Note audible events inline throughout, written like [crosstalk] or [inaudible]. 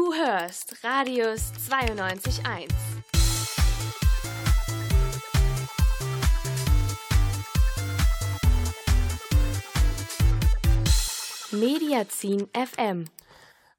Du hörst Radius 92.1. Mediazin FM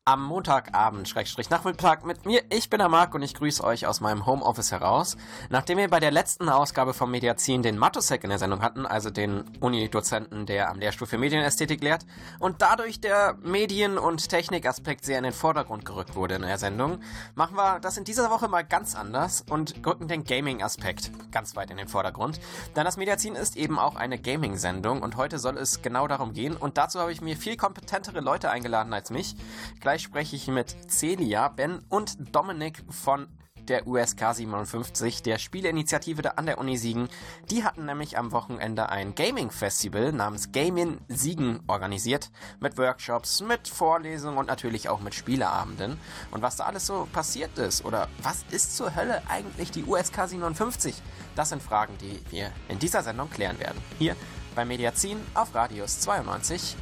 am Montagabend, Schrägstrich Nachmittag mit mir. Ich bin der Marc und ich grüße euch aus meinem Homeoffice heraus. Nachdem wir bei der letzten Ausgabe vom Mediazin den Matusek in der Sendung hatten, also den Uni-Dozenten, der am Lehrstuhl für Medienästhetik lehrt, und dadurch der Medien- und Technikaspekt sehr in den Vordergrund gerückt wurde in der Sendung, machen wir das in dieser Woche mal ganz anders und rücken den Gaming-Aspekt ganz weit in den Vordergrund. Denn das Mediazin ist eben auch eine Gaming-Sendung und heute soll es genau darum gehen. Und dazu habe ich mir viel kompetentere Leute eingeladen als mich. Gleich spreche ich mit Celia, Ben und Dominik von der USK 57, der Spieleinitiative an der Uni Siegen. Die hatten nämlich am Wochenende ein Gaming-Festival namens Gaming Siegen organisiert. Mit Workshops, mit Vorlesungen und natürlich auch mit Spieleabenden. Und was da alles so passiert ist oder was ist zur Hölle eigentlich die USK 57? Das sind Fragen, die wir in dieser Sendung klären werden. Hier bei Mediazin auf Radius 92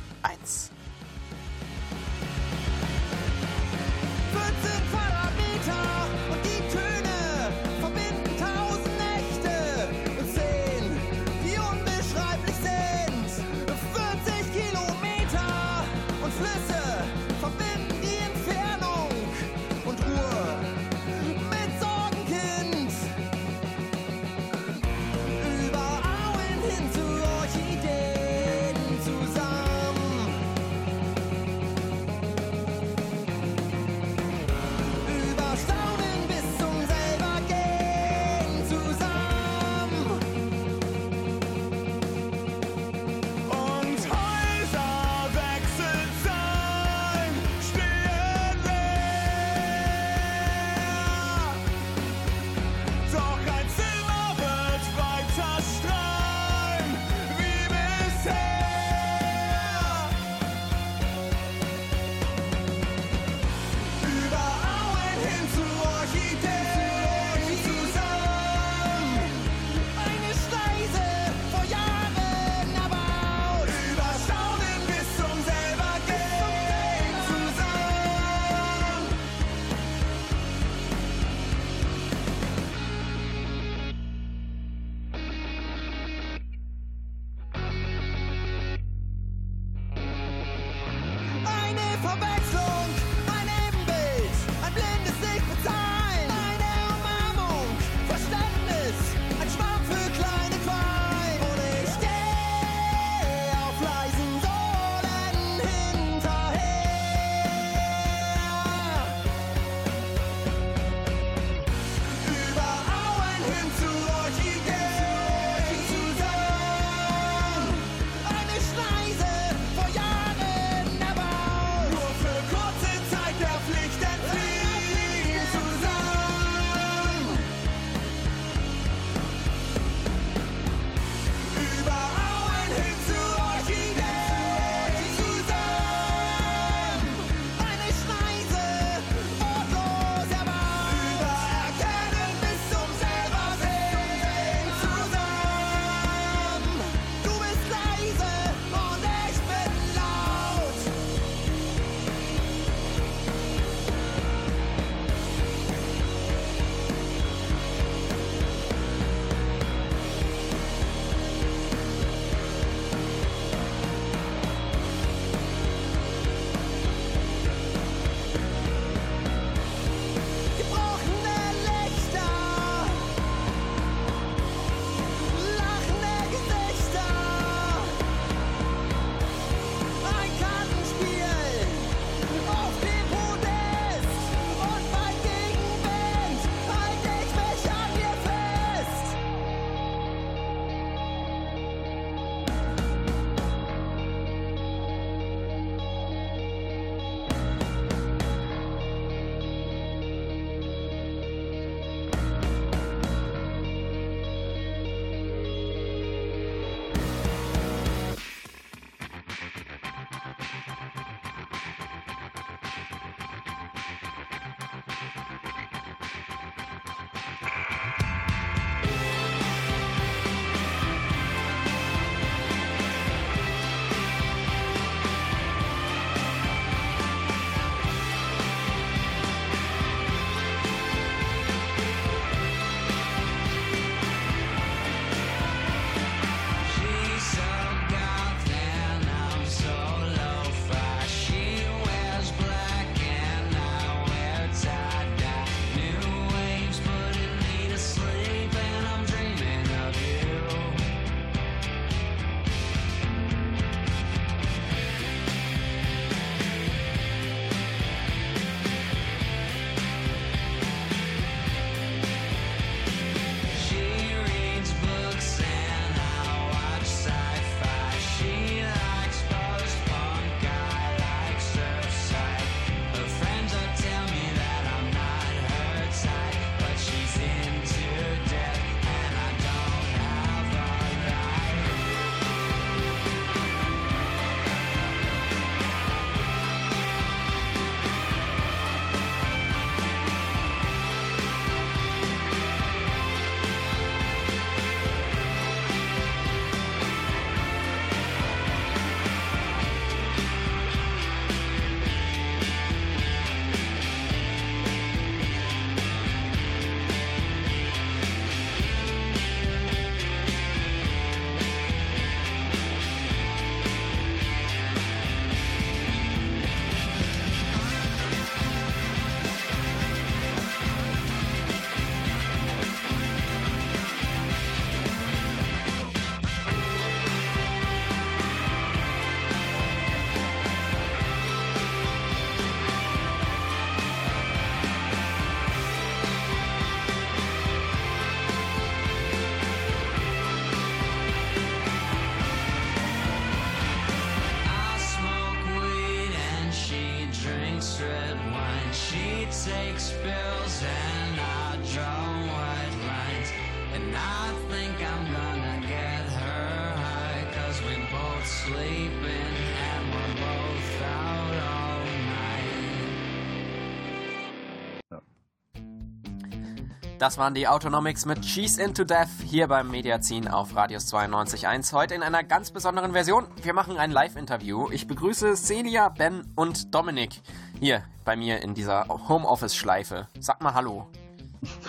Das waren die Autonomics mit Cheese into Death hier beim Mediazin auf Radius 92.1. Heute in einer ganz besonderen Version. Wir machen ein Live-Interview. Ich begrüße Celia, Ben und Dominik hier bei mir in dieser Homeoffice-Schleife. Sag mal Hallo.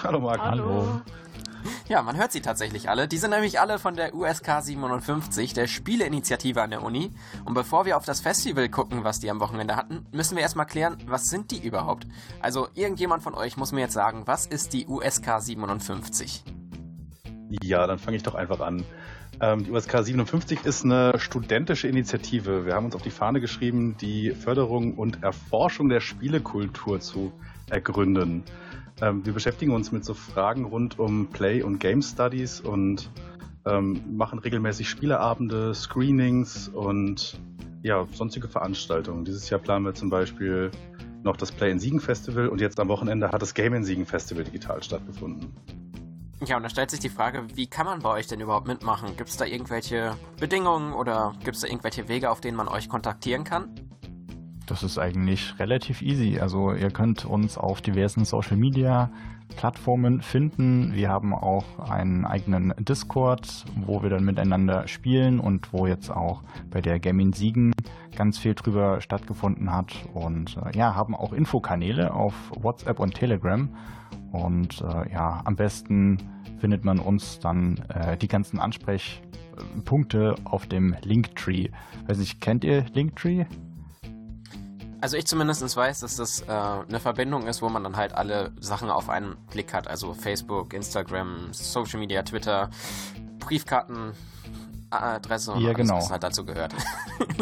Hallo Marc. Hallo. Ja, man hört sie tatsächlich alle. Die sind nämlich alle von der USK 57, der Spieleinitiative an der Uni. Und bevor wir auf das Festival gucken, was die am Wochenende hatten, müssen wir erstmal klären, was sind die überhaupt? Also irgendjemand von euch muss mir jetzt sagen, was ist die USK 57? Ja, dann fange ich doch einfach an. Ähm, die USK 57 ist eine studentische Initiative. Wir haben uns auf die Fahne geschrieben, die Förderung und Erforschung der Spielekultur zu ergründen. Ähm, wir beschäftigen uns mit so Fragen rund um Play- und Game Studies und ähm, machen regelmäßig Spieleabende, Screenings und ja, sonstige Veranstaltungen. Dieses Jahr planen wir zum Beispiel noch das Play in Siegen Festival und jetzt am Wochenende hat das Game in Siegen Festival digital stattgefunden. Ja, und da stellt sich die Frage, wie kann man bei euch denn überhaupt mitmachen? Gibt es da irgendwelche Bedingungen oder gibt es da irgendwelche Wege, auf denen man euch kontaktieren kann? Das ist eigentlich relativ easy. Also ihr könnt uns auf diversen Social Media Plattformen finden. Wir haben auch einen eigenen Discord, wo wir dann miteinander spielen und wo jetzt auch bei der Gaming Siegen ganz viel drüber stattgefunden hat. Und äh, ja, haben auch Infokanäle auf WhatsApp und Telegram. Und äh, ja, am besten findet man uns dann äh, die ganzen Ansprechpunkte auf dem Linktree. Weiß nicht, kennt ihr Linktree? Also ich zumindest weiß, dass das äh, eine Verbindung ist, wo man dann halt alle Sachen auf einen Klick hat. Also Facebook, Instagram, Social Media, Twitter, Briefkarten, Adresse und Ja, alles, genau. was halt dazu gehört. [laughs]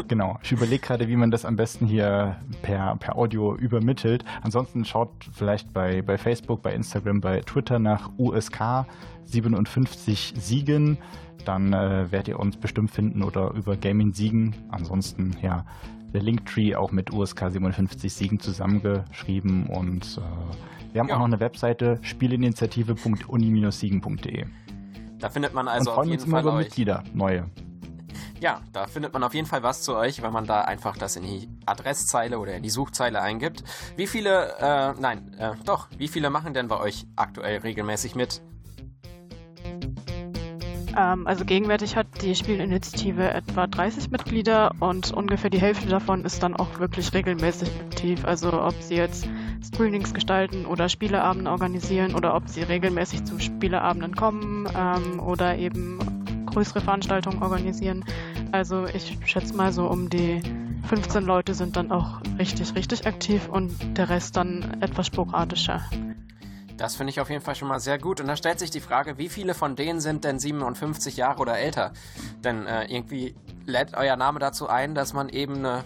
Genau. Ich überlege gerade, wie man das am besten hier per, per Audio übermittelt. Ansonsten schaut vielleicht bei, bei Facebook, bei Instagram, bei Twitter nach USK 57 Siegen. Dann äh, werdet ihr uns bestimmt finden oder über Gaming Siegen. Ansonsten, ja, der Linktree auch mit USK 57 Siegen zusammengeschrieben und äh, wir haben Ja. auch noch eine Webseite spielinitiative.uni-siegen.de. Da findet man also auf jeden Fall über euch. Mitglieder, neue. Ja, da findet man auf jeden Fall was zu euch, wenn man da einfach das in die Adresszeile oder in die Suchzeile eingibt. Wie viele, äh, nein, äh, doch, wie viele machen denn bei euch aktuell regelmäßig mit? Ähm, also gegenwärtig hat die Spielinitiative etwa 30 Mitglieder und ungefähr die Hälfte davon ist dann auch wirklich regelmäßig aktiv. Also ob sie jetzt Screenings gestalten oder Spieleabende organisieren oder ob sie regelmäßig zu Spieleabenden kommen ähm, oder eben größere Veranstaltungen organisieren. Also ich schätze mal so um die 15 Leute sind dann auch richtig, richtig aktiv und der Rest dann etwas sporadischer. Das finde ich auf jeden Fall schon mal sehr gut. Und da stellt sich die Frage, wie viele von denen sind denn 57 Jahre oder älter? Denn äh, irgendwie lädt euer Name dazu ein, dass man eben eine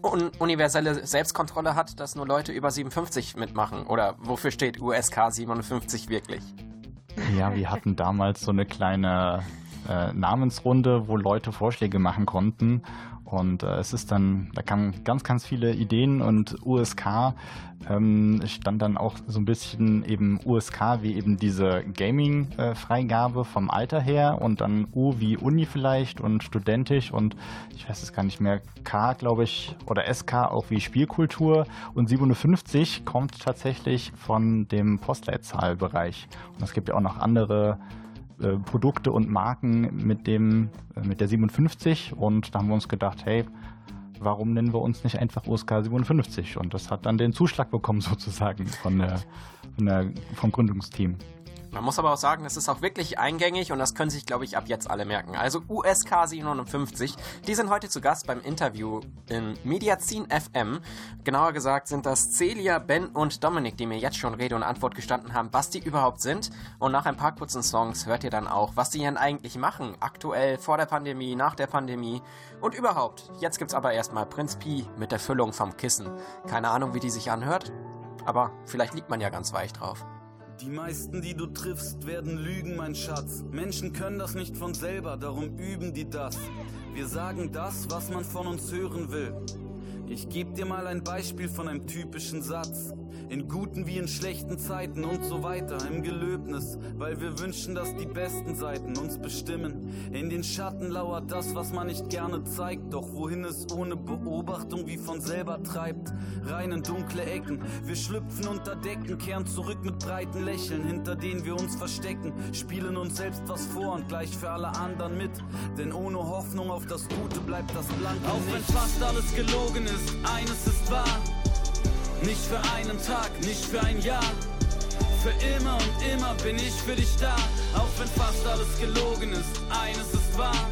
un universelle Selbstkontrolle hat, dass nur Leute über 57 mitmachen. Oder wofür steht USK 57 wirklich? Ja, wir hatten damals so eine kleine äh, Namensrunde, wo Leute Vorschläge machen konnten. Und äh, es ist dann, da kamen ganz, ganz viele Ideen und USK ähm, stand dann auch so ein bisschen eben USK wie eben diese Gaming-Freigabe vom Alter her und dann U wie Uni vielleicht und studentisch und ich weiß es gar nicht mehr, K glaube ich oder SK auch wie Spielkultur und 57 kommt tatsächlich von dem Postleitzahlbereich. Und es gibt ja auch noch andere äh, Produkte und Marken mit dem äh, mit der 57 und da haben wir uns gedacht, hey, warum nennen wir uns nicht einfach USK 57? Und das hat dann den Zuschlag bekommen [laughs] sozusagen von der, von der vom Gründungsteam. Man muss aber auch sagen, es ist auch wirklich eingängig und das können sich, glaube ich, ab jetzt alle merken. Also USK 57, die sind heute zu Gast beim Interview in Mediazin FM. Genauer gesagt sind das Celia, Ben und Dominik, die mir jetzt schon Rede und Antwort gestanden haben, was die überhaupt sind. Und nach ein paar kurzen Songs hört ihr dann auch, was die denn eigentlich machen. Aktuell, vor der Pandemie, nach der Pandemie und überhaupt. Jetzt gibt's aber erstmal Prinz Pi mit der Füllung vom Kissen. Keine Ahnung, wie die sich anhört, aber vielleicht liegt man ja ganz weich drauf. Die meisten, die du triffst, werden lügen, mein Schatz. Menschen können das nicht von selber, darum üben die das. Wir sagen das, was man von uns hören will. Ich geb dir mal ein Beispiel von einem typischen Satz. In guten wie in schlechten Zeiten und so weiter. Im Gelöbnis, weil wir wünschen, dass die besten Seiten uns bestimmen. In den Schatten lauert das, was man nicht gerne zeigt. Doch wohin es ohne Beobachtung wie von selber treibt. Rein in dunkle Ecken. Wir schlüpfen unter Decken, kehren zurück mit breiten Lächeln, hinter denen wir uns verstecken. Spielen uns selbst was vor und gleich für alle anderen mit. Denn ohne Hoffnung auf das Gute bleibt das Blanke Auch wenn fast alles gelogen ist, eines ist wahr. Nicht für einen Tag, nicht für ein Jahr. Für immer und immer bin ich für dich da. Auch wenn fast alles gelogen ist, eines ist wahr.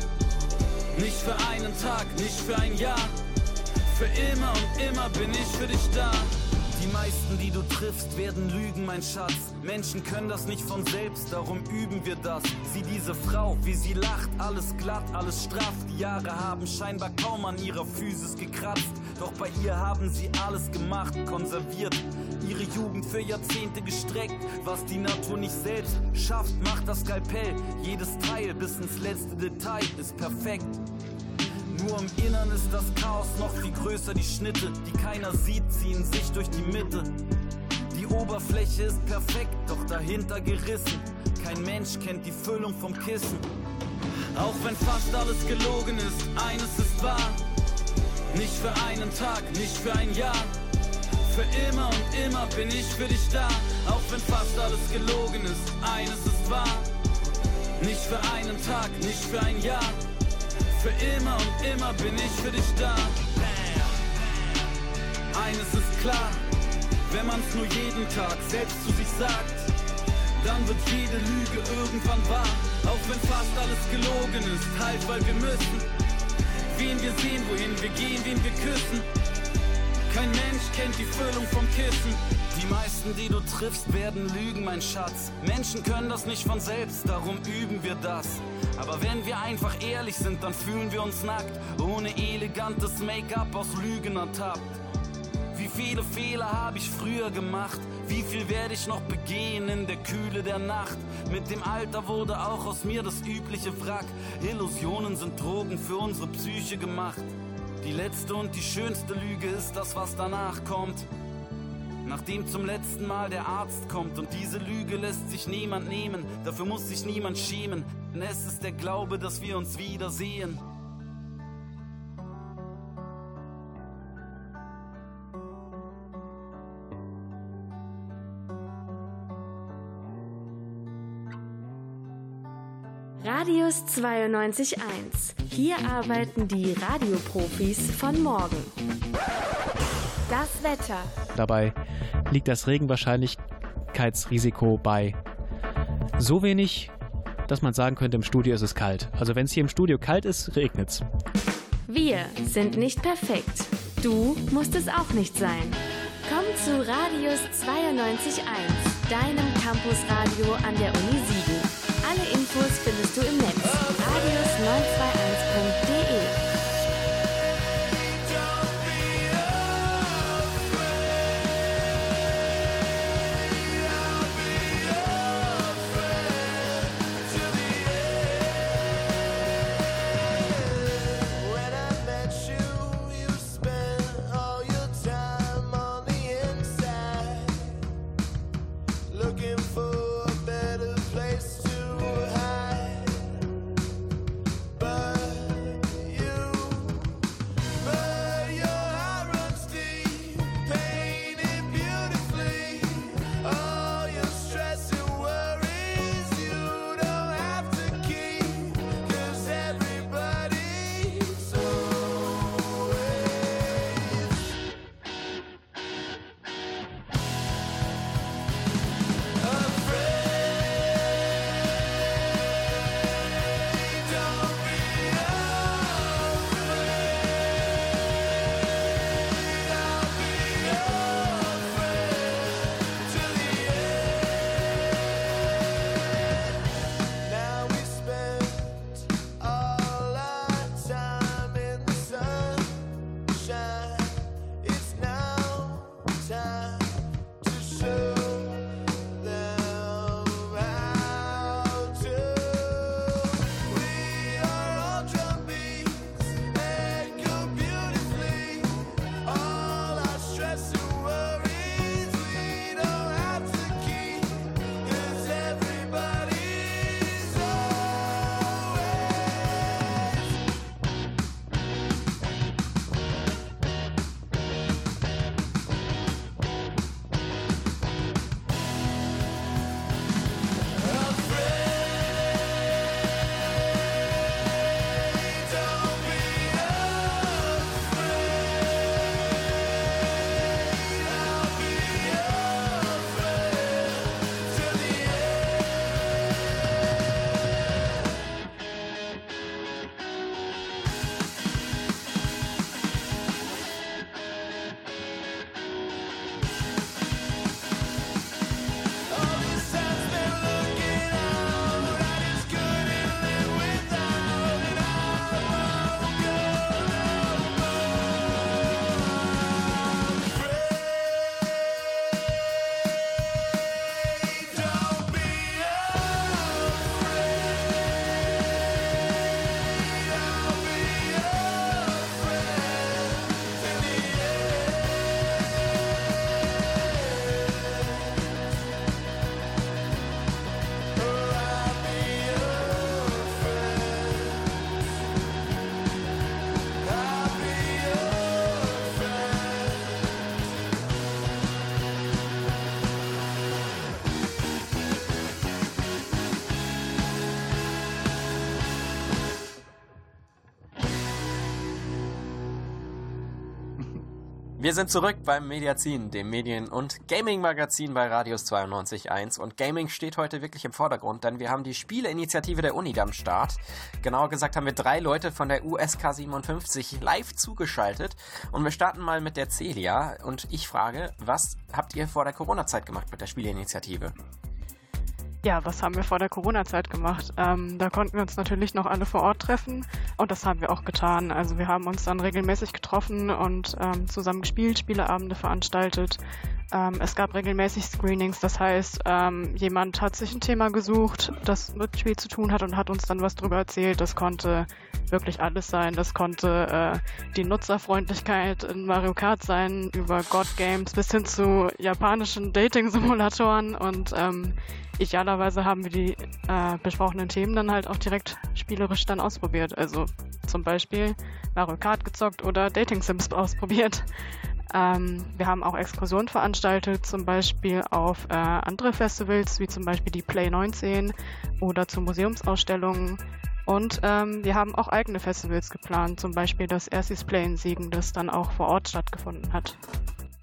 Nicht für einen Tag, nicht für ein Jahr. Für immer und immer bin ich für dich da. Die meisten, die du triffst, werden lügen, mein Schatz. Menschen können das nicht von selbst, darum üben wir das. Sieh diese Frau, wie sie lacht, alles glatt, alles straff. Die Jahre haben scheinbar kaum an ihrer Physis gekratzt. Doch bei ihr haben sie alles gemacht, konserviert. Ihre Jugend für Jahrzehnte gestreckt. Was die Natur nicht selbst schafft, macht das Skalpell. Jedes Teil bis ins letzte Detail ist perfekt. Nur im Innern ist das Chaos noch viel größer. Die Schnitte, die keiner sieht, ziehen sich durch die Mitte. Die Oberfläche ist perfekt, doch dahinter gerissen. Kein Mensch kennt die Füllung vom Kissen. Auch wenn fast alles gelogen ist, eines ist wahr. Nicht für einen Tag, nicht für ein Jahr. Für immer und immer bin ich für dich da. Auch wenn fast alles gelogen ist, eines ist wahr. Nicht für einen Tag, nicht für ein Jahr. Für immer und immer bin ich für dich da. Eines ist klar, wenn man's nur jeden Tag selbst zu sich sagt, dann wird jede Lüge irgendwann wahr. Auch wenn fast alles gelogen ist, halt, weil wir müssen. Wen wir sehen, wohin wir gehen, wen wir küssen. Kein Mensch kennt die Füllung vom Kissen. Die meisten, die du triffst, werden lügen, mein Schatz. Menschen können das nicht von selbst, darum üben wir das. Aber wenn wir einfach ehrlich sind, dann fühlen wir uns nackt, ohne elegantes Make-up aus Lügen ertappt. Wie viele Fehler habe ich früher gemacht? Wie viel werde ich noch begehen in der Kühle der Nacht? Mit dem Alter wurde auch aus mir das übliche Wrack. Illusionen sind Drogen für unsere Psyche gemacht. Die letzte und die schönste Lüge ist das, was danach kommt. Nachdem zum letzten Mal der Arzt kommt und diese Lüge lässt sich niemand nehmen, dafür muss sich niemand schämen, denn es ist der Glaube, dass wir uns wiedersehen. Radius 92.1. Hier arbeiten die Radioprofis von morgen. Das Wetter. Dabei liegt das Regenwahrscheinlichkeitsrisiko bei so wenig, dass man sagen könnte, im Studio ist es kalt. Also wenn es hier im Studio kalt ist, regnet's. Wir sind nicht perfekt. Du musst es auch nicht sein. Komm zu Radius 92.1, deinem Campusradio an der Uni Siegen. Alle Infos findest du im Netz. Radius921.de Wir sind zurück beim Mediazin, dem Medien- und Gaming-Magazin bei Radius 92.1. Und Gaming steht heute wirklich im Vordergrund, denn wir haben die Spieleinitiative der Uni am Start. Genauer gesagt haben wir drei Leute von der USK 57 live zugeschaltet. Und wir starten mal mit der Celia. Und ich frage, was habt ihr vor der Corona-Zeit gemacht mit der Spieleinitiative? Ja, was haben wir vor der Corona-Zeit gemacht? Ähm, da konnten wir uns natürlich noch alle vor Ort treffen und das haben wir auch getan. Also wir haben uns dann regelmäßig getroffen und ähm, zusammen gespielt, Spieleabende veranstaltet. Ähm, es gab regelmäßig Screenings, das heißt, ähm, jemand hat sich ein Thema gesucht, das mit Spiel zu tun hat und hat uns dann was drüber erzählt. Das konnte wirklich alles sein. Das konnte äh, die Nutzerfreundlichkeit in Mario Kart sein, über God Games bis hin zu japanischen Dating-Simulatoren und ähm, idealerweise haben wir die äh, besprochenen Themen dann halt auch direkt spielerisch dann ausprobiert. Also zum Beispiel Mario Kart gezockt oder Dating Sims [laughs] ausprobiert. Ähm, wir haben auch Exkursionen veranstaltet, zum Beispiel auf äh, andere Festivals, wie zum Beispiel die Play 19 oder zu Museumsausstellungen. Und ähm, wir haben auch eigene Festivals geplant, zum Beispiel das Erstis Play in Siegen, das dann auch vor Ort stattgefunden hat.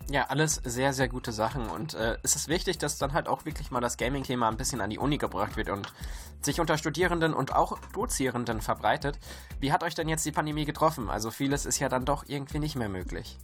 Ja, alles sehr, sehr gute Sachen und äh, es ist wichtig, dass dann halt auch wirklich mal das Gaming-Thema ein bisschen an die Uni gebracht wird und sich unter Studierenden und auch Dozierenden verbreitet. Wie hat euch denn jetzt die Pandemie getroffen? Also vieles ist ja dann doch irgendwie nicht mehr möglich.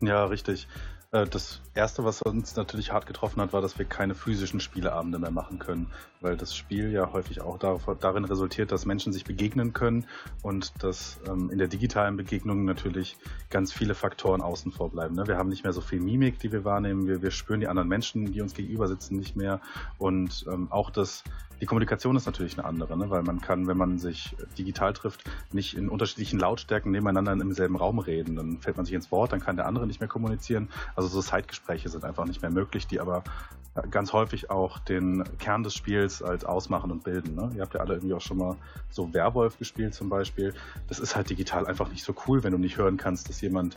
Ja, richtig. Äh, Das erste, was uns natürlich hart getroffen hat, war, dass wir keine physischen Spieleabende mehr machen können, weil das Spiel ja häufig auch dar- darin resultiert, dass Menschen sich begegnen können und dass ähm, in der digitalen Begegnung natürlich ganz viele Faktoren außen vor bleiben. Ne? Wir haben nicht mehr so viel Mimik, die wir wahrnehmen. Wir, wir spüren die anderen Menschen, die uns gegenüber sitzen, nicht mehr. Und ähm, auch das, die Kommunikation ist natürlich eine andere, ne? weil man kann, wenn man sich digital trifft, nicht in unterschiedlichen Lautstärken nebeneinander im selben Raum reden. Dann fällt man sich ins Wort, dann kann der andere nicht mehr kommunizieren. Also so Zeitgespräche sind einfach nicht mehr möglich, die aber ganz häufig auch den Kern des Spiels halt ausmachen und bilden. Ne? Ihr habt ja alle irgendwie auch schon mal so Werwolf gespielt zum Beispiel. Das ist halt digital einfach nicht so cool, wenn du nicht hören kannst, dass jemand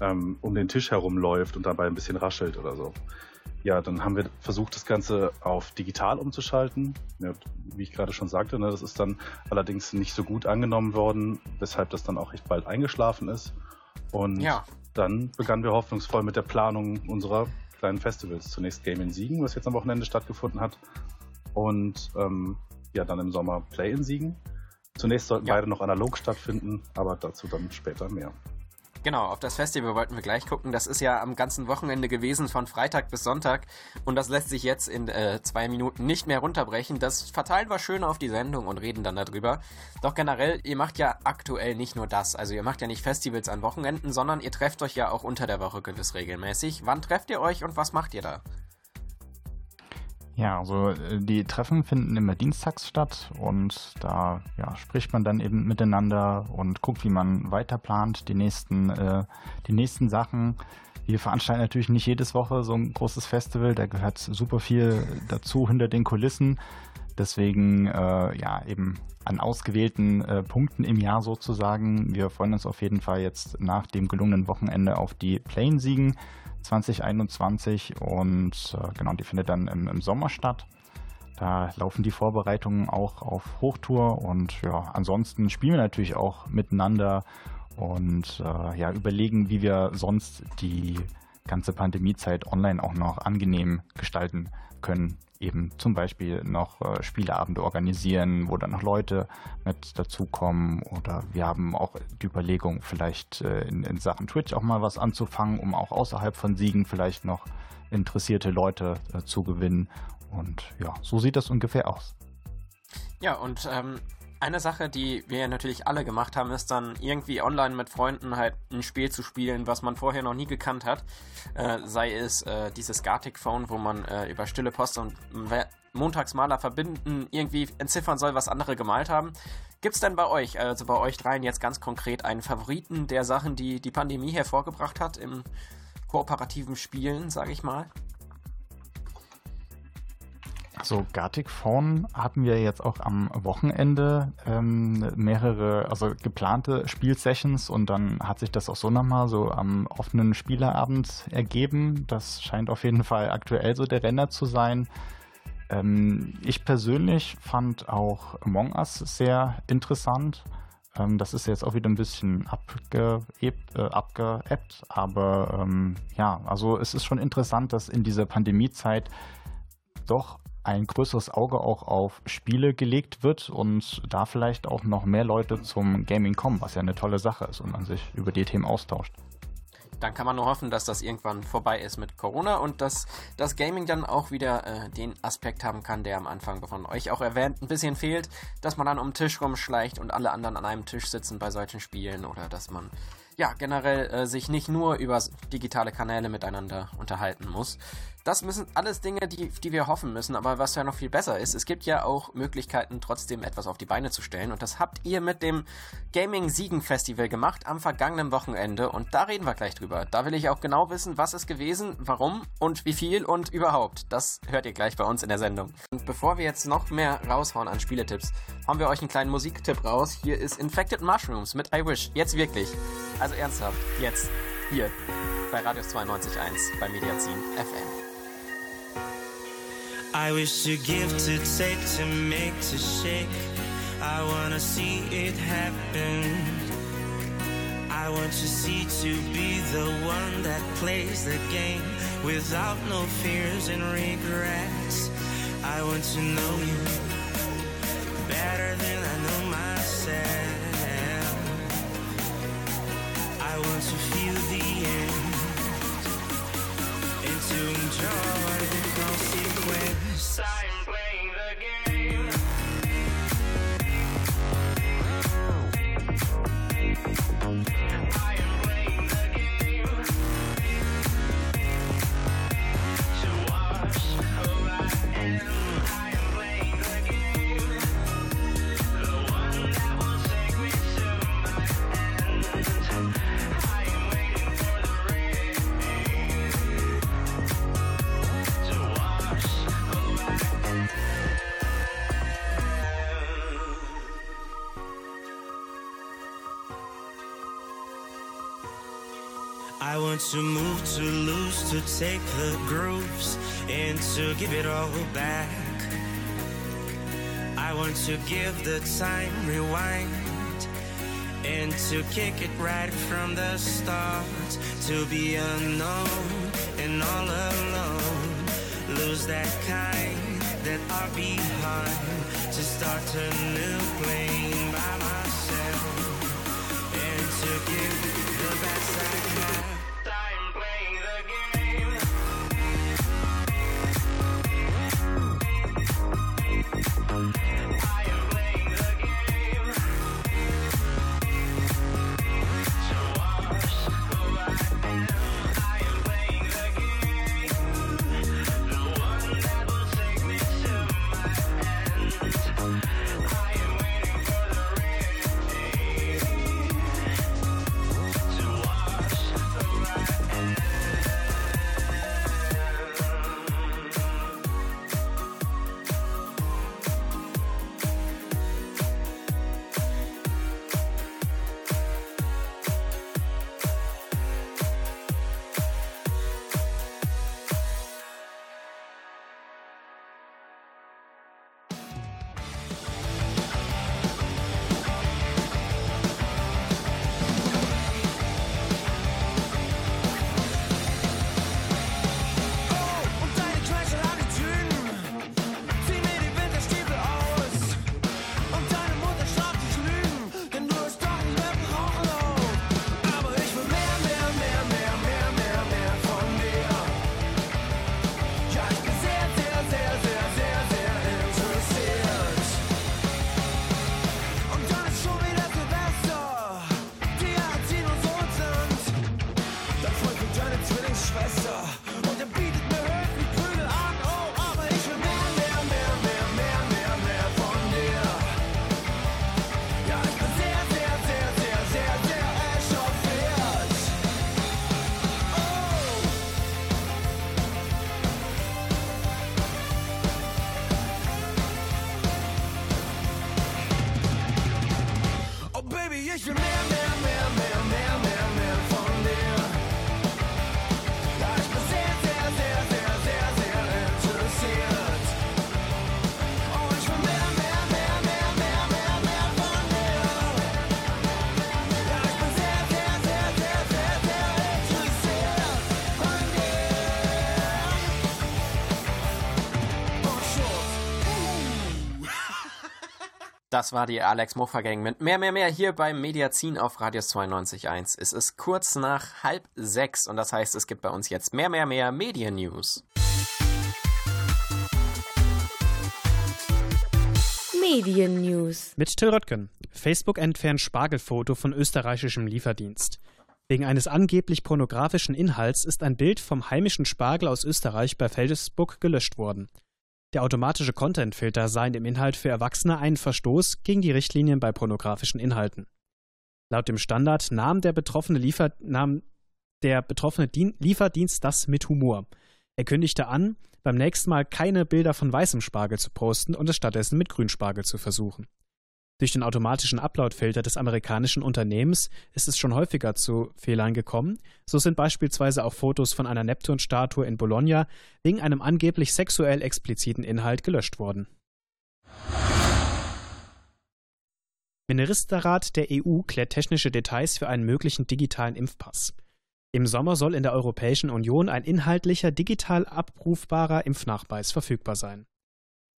ähm, um den Tisch herumläuft und dabei ein bisschen raschelt oder so. Ja, dann haben wir versucht, das Ganze auf digital umzuschalten. Ja, wie ich gerade schon sagte, ne, das ist dann allerdings nicht so gut angenommen worden, weshalb das dann auch recht bald eingeschlafen ist. Und Ja. dann begannen wir hoffnungsvoll mit der Planung unserer kleinen Festivals. Zunächst Game in Siegen, was jetzt am Wochenende stattgefunden hat. Und ähm, ja, dann im Sommer Play in Siegen. Zunächst sollten Ja. beide noch analog stattfinden, aber dazu dann später mehr. Genau, auf das Festival wollten wir gleich gucken. Das ist ja am ganzen Wochenende gewesen, von Freitag bis Sonntag. Und das lässt sich jetzt in äh, zwei Minuten nicht mehr runterbrechen. Das verteilen wir schön auf die Sendung und reden dann darüber. Doch generell, ihr macht ja aktuell nicht nur das. Also ihr macht ja nicht Festivals an Wochenenden, sondern ihr trefft euch ja auch unter der Woche gewiss regelmäßig. Wann trefft ihr euch und was macht ihr da? Ja, also äh, die Treffen finden immer dienstags statt und da ja, spricht man dann eben miteinander und guckt, wie man weiter plant, die nächsten, äh, die nächsten Sachen. Wir veranstalten natürlich nicht jedes Woche so ein großes Festival, da gehört super viel dazu hinter den Kulissen. Deswegen äh, ja eben an ausgewählten äh, Punkten im Jahr sozusagen. Wir freuen uns auf jeden Fall jetzt nach dem gelungenen Wochenende auf die Plane-Siegen 2021 und äh, genau, die findet dann im, im Sommer statt. Da laufen die Vorbereitungen auch auf Hochtour und ja, ansonsten spielen wir natürlich auch miteinander und äh, ja, überlegen, wie wir sonst die ganze Pandemiezeit online auch noch angenehm gestalten können. Eben zum Beispiel noch äh, Spieleabende organisieren, wo dann noch Leute mit dazukommen. Oder wir haben auch die Überlegung, vielleicht äh, in, in Sachen Twitch auch mal was anzufangen, um auch außerhalb von Siegen vielleicht noch interessierte Leute äh, zu gewinnen. Und ja, so sieht das ungefähr aus. Ja, und ähm, eine Sache, die wir natürlich alle gemacht haben, ist dann irgendwie online mit Freunden halt ein Spiel zu spielen, was man vorher noch nie gekannt hat. Äh, sei es äh, dieses Gartic Phone, wo man äh, über stille Post und Montagsmaler verbinden irgendwie entziffern soll, was andere gemalt haben. Gibt's denn bei euch, also bei euch dreien jetzt ganz konkret einen Favoriten der Sachen, die die Pandemie hervorgebracht hat im kooperativen Spielen, sage ich mal? So, Gartic Phone hatten wir jetzt auch am Wochenende ähm, mehrere, also geplante Spielsessions und dann hat sich das auch so nochmal so am offenen Spielerabend ergeben. Das scheint auf jeden Fall aktuell so der Renner zu sein. Ähm, ich persönlich fand auch Among Us sehr interessant, Ähm, das ist jetzt auch wieder ein bisschen abgeebt, äh, abgeebbt, aber ähm, ja, also es ist schon interessant, dass in dieser Pandemiezeit doch ein größeres Auge auch auf Spiele gelegt wird und da vielleicht auch noch mehr Leute zum Gaming kommen, was ja eine tolle Sache ist und man sich über die Themen austauscht. Dann kann man nur hoffen, dass das irgendwann vorbei ist mit Corona und dass das Gaming dann auch wieder äh, den Aspekt haben kann, der am Anfang von euch auch erwähnt, ein bisschen fehlt, dass man dann um den Tisch rumschleicht und alle anderen an einem Tisch sitzen bei solchen Spielen oder dass man ja generell äh, sich nicht nur über digitale Kanäle miteinander unterhalten muss. Das müssen alles Dinge, die, die wir hoffen müssen, aber was ja noch viel besser ist, es gibt ja auch Möglichkeiten, trotzdem etwas auf die Beine zu stellen. Und das habt ihr mit dem Gaming Siegen Festival gemacht am vergangenen Wochenende. Und da reden wir gleich drüber. Da will ich auch genau wissen, was ist gewesen, warum und wie viel und überhaupt. Das hört ihr gleich bei uns in der Sendung. Und bevor wir jetzt noch mehr raushauen an Spieletipps, haben wir euch einen kleinen Musiktipp raus. Hier ist Infected Mushrooms mit I Wish. Jetzt wirklich. Also ernsthaft. Jetzt. Hier. Bei Radius 92.1 bei Mediazin FM. I wish to give, to take, to make, to shake. I wanna see it happen. I want to see to be the one that plays the game without no fears and regrets. I want to know you better than I know myself. I want to feel the end and to enjoy the want to move, to lose, to take the grooves and to give it all back. I want to give the time rewind and to kick it right from the start. To be unknown and all alone. Lose that kind that are behind. To start a new plane by myself and to give Das war die Alex Muffer Gang mit mehr, mehr, mehr hier beim Mediazin auf Radius 92.1. Es ist kurz nach halb sechs und das heißt, es gibt bei uns jetzt mehr, mehr, mehr Medien News. Medien News. Mit Till Röttgen. Facebook entfernt Spargelfoto von österreichischem Lieferdienst. Wegen eines angeblich pornografischen Inhalts ist ein Bild vom heimischen Spargel aus Österreich bei Facebook gelöscht worden. Der automatische Content-Filter sei in dem Inhalt für Erwachsene ein Verstoß gegen die Richtlinien bei pornografischen Inhalten. Laut dem Standard nahm der betroffene, Liefer nahm der betroffene Dien Lieferdienst das mit Humor. Er kündigte an, beim nächsten Mal keine Bilder von weißem Spargel zu posten und es stattdessen mit Grünspargel zu versuchen. Durch den automatischen Upload-Filter des amerikanischen Unternehmens ist es schon häufiger zu Fehlern gekommen. So sind beispielsweise auch Fotos von einer Neptun-Statue in Bologna wegen einem angeblich sexuell expliziten Inhalt gelöscht worden. Ministerrat der EU klärt technische Details für einen möglichen digitalen Impfpass. Im Sommer soll in der Europäischen Union ein inhaltlicher, digital abrufbarer Impfnachweis verfügbar sein.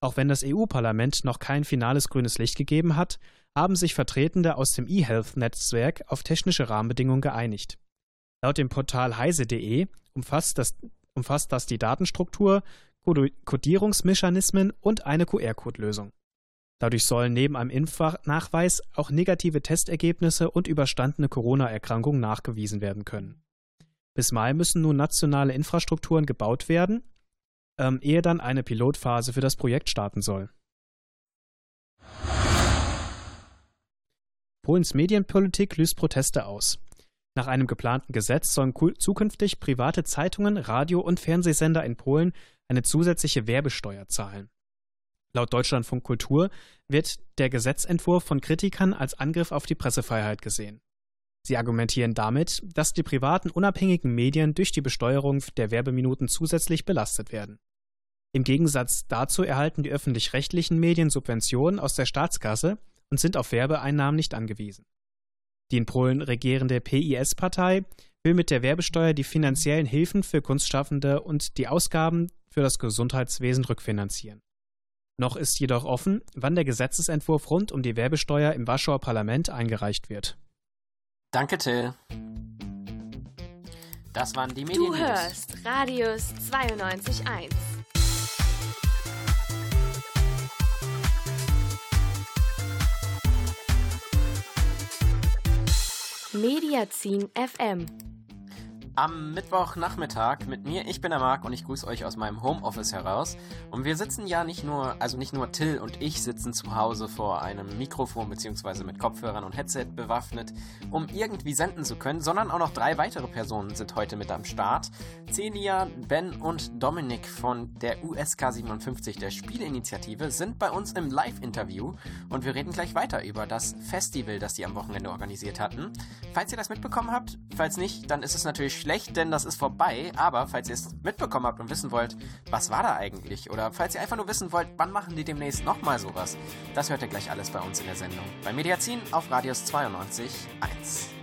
Auch wenn das EU-Parlament noch kein finales grünes Licht gegeben hat, haben sich Vertretende aus dem eHealth-Netzwerk auf technische Rahmenbedingungen geeinigt. Laut dem Portal heise.de umfasst das, umfasst das die Datenstruktur, Codierungsmechanismen und eine QR-Code-Lösung. Dadurch sollen neben einem Impfnachweis auch negative Testergebnisse und überstandene Corona-Erkrankungen nachgewiesen werden können. Bis Mai müssen nun nationale Infrastrukturen gebaut werden, ähm, ehe dann eine Pilotphase für das Projekt starten soll. Polens Medienpolitik löst Proteste aus. Nach einem geplanten Gesetz sollen zukünftig private Zeitungen, Radio- und Fernsehsender in Polen eine zusätzliche Werbesteuer zahlen. Laut Deutschlandfunk Kultur wird der Gesetzentwurf von Kritikern als Angriff auf die Pressefreiheit gesehen. Sie argumentieren damit, dass die privaten unabhängigen Medien durch die Besteuerung der Werbeminuten zusätzlich belastet werden. Im Gegensatz dazu erhalten die öffentlich-rechtlichen Medien Subventionen aus der Staatskasse und sind auf Werbeeinnahmen nicht angewiesen. Die in Polen regierende PIS-Partei will mit der Werbesteuer die finanziellen Hilfen für Kunstschaffende und die Ausgaben für das Gesundheitswesen rückfinanzieren. Noch ist jedoch offen, wann der Gesetzesentwurf rund um die Werbesteuer im Warschauer Parlament eingereicht wird. Danke, Till. Das waren die Medien. Du hörst Radius 92.1. Mediazin FM. Am Mittwochnachmittag mit mir, ich bin der Marc und ich grüße euch aus meinem Homeoffice heraus. Und wir sitzen ja nicht nur, also nicht nur Till und ich sitzen zu Hause vor einem Mikrofon bzw. mit Kopfhörern und Headset bewaffnet, um irgendwie senden zu können, sondern auch noch drei weitere Personen sind heute mit am Start. Celia, Ben und Dominik von der USK 57 der Spielinitiative sind bei uns im Live-Interview und wir reden gleich weiter über das Festival, das die am Wochenende organisiert hatten. Falls ihr das mitbekommen habt, falls nicht, dann ist es natürlich schlecht, denn das ist vorbei. Aber falls ihr es mitbekommen habt und wissen wollt, was war da eigentlich? Oder falls ihr einfach nur wissen wollt, wann machen die demnächst nochmal sowas? Das hört ihr gleich alles bei uns in der Sendung. Bei Mediazin auf Radius 92.1.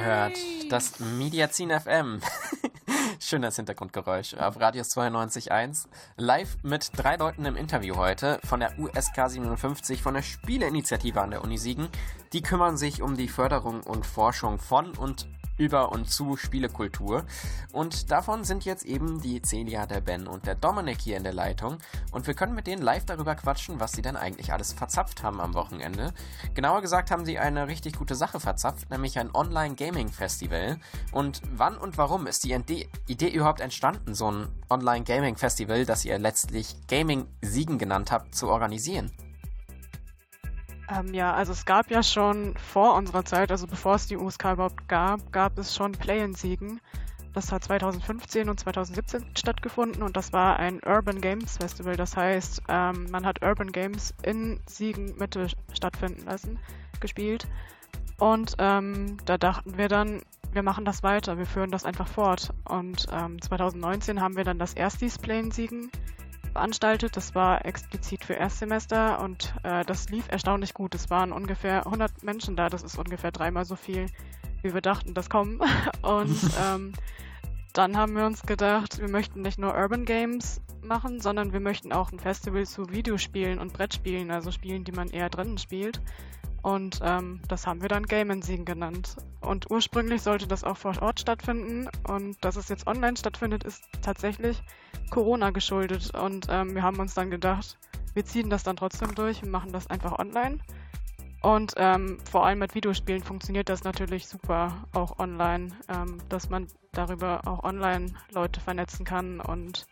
Ihr hört das Mediazin FM. [laughs] Schönes Hintergrundgeräusch auf Radius 92.1. Live mit drei Leuten im Interview heute von der USK 57 von der Spieleinitiative an der Uni Siegen. Die kümmern sich um die Förderung und Forschung von und über und zu Spielekultur. Und davon sind jetzt eben die Celia, der Ben und der Dominik hier in der Leitung. Und wir können mit denen live darüber quatschen, was sie denn eigentlich alles verzapft haben am Wochenende. Genauer gesagt haben sie eine richtig gute Sache verzapft, nämlich ein Online-Gaming-Festival. Und wann und warum ist die Idee überhaupt entstanden, so ein Online-Gaming-Festival, das ihr letztlich Gaming Siegen genannt habt, zu organisieren? Ähm, ja, also es gab ja schon vor unserer Zeit, also bevor es die USK überhaupt gab, gab es schon Play-in-Siegen. Das hat 2015 und 2017 stattgefunden und das war ein Urban Games Festival. Das heißt, ähm, man hat Urban Games in Siegen Mitte stattfinden lassen, gespielt. Und ähm, da dachten wir dann, wir machen das weiter, wir führen das einfach fort. Und ähm, 2019 haben wir dann das Erstis-Play in Siegen veranstaltet. Das war explizit für Erstsemester und äh, das lief erstaunlich gut. Es waren ungefähr 100 Menschen da. Das ist ungefähr dreimal so viel, wie wir dachten, das kommen. [laughs] Und ähm, dann haben wir uns gedacht, wir möchten nicht nur Urban Games machen, sondern wir möchten auch ein Festival zu Videospielen und Brettspielen, also Spielen, die man eher drinnen spielt. Und ähm, das haben wir dann Game Siegen genannt. Und ursprünglich sollte das auch vor Ort stattfinden. Und dass es jetzt online stattfindet, ist tatsächlich Corona geschuldet. Und ähm, wir haben uns dann gedacht, wir ziehen das dann trotzdem durch und machen das einfach online. Und ähm, vor allem mit Videospielen funktioniert das natürlich super, auch online, ähm, dass man darüber auch online Leute vernetzen kann. Und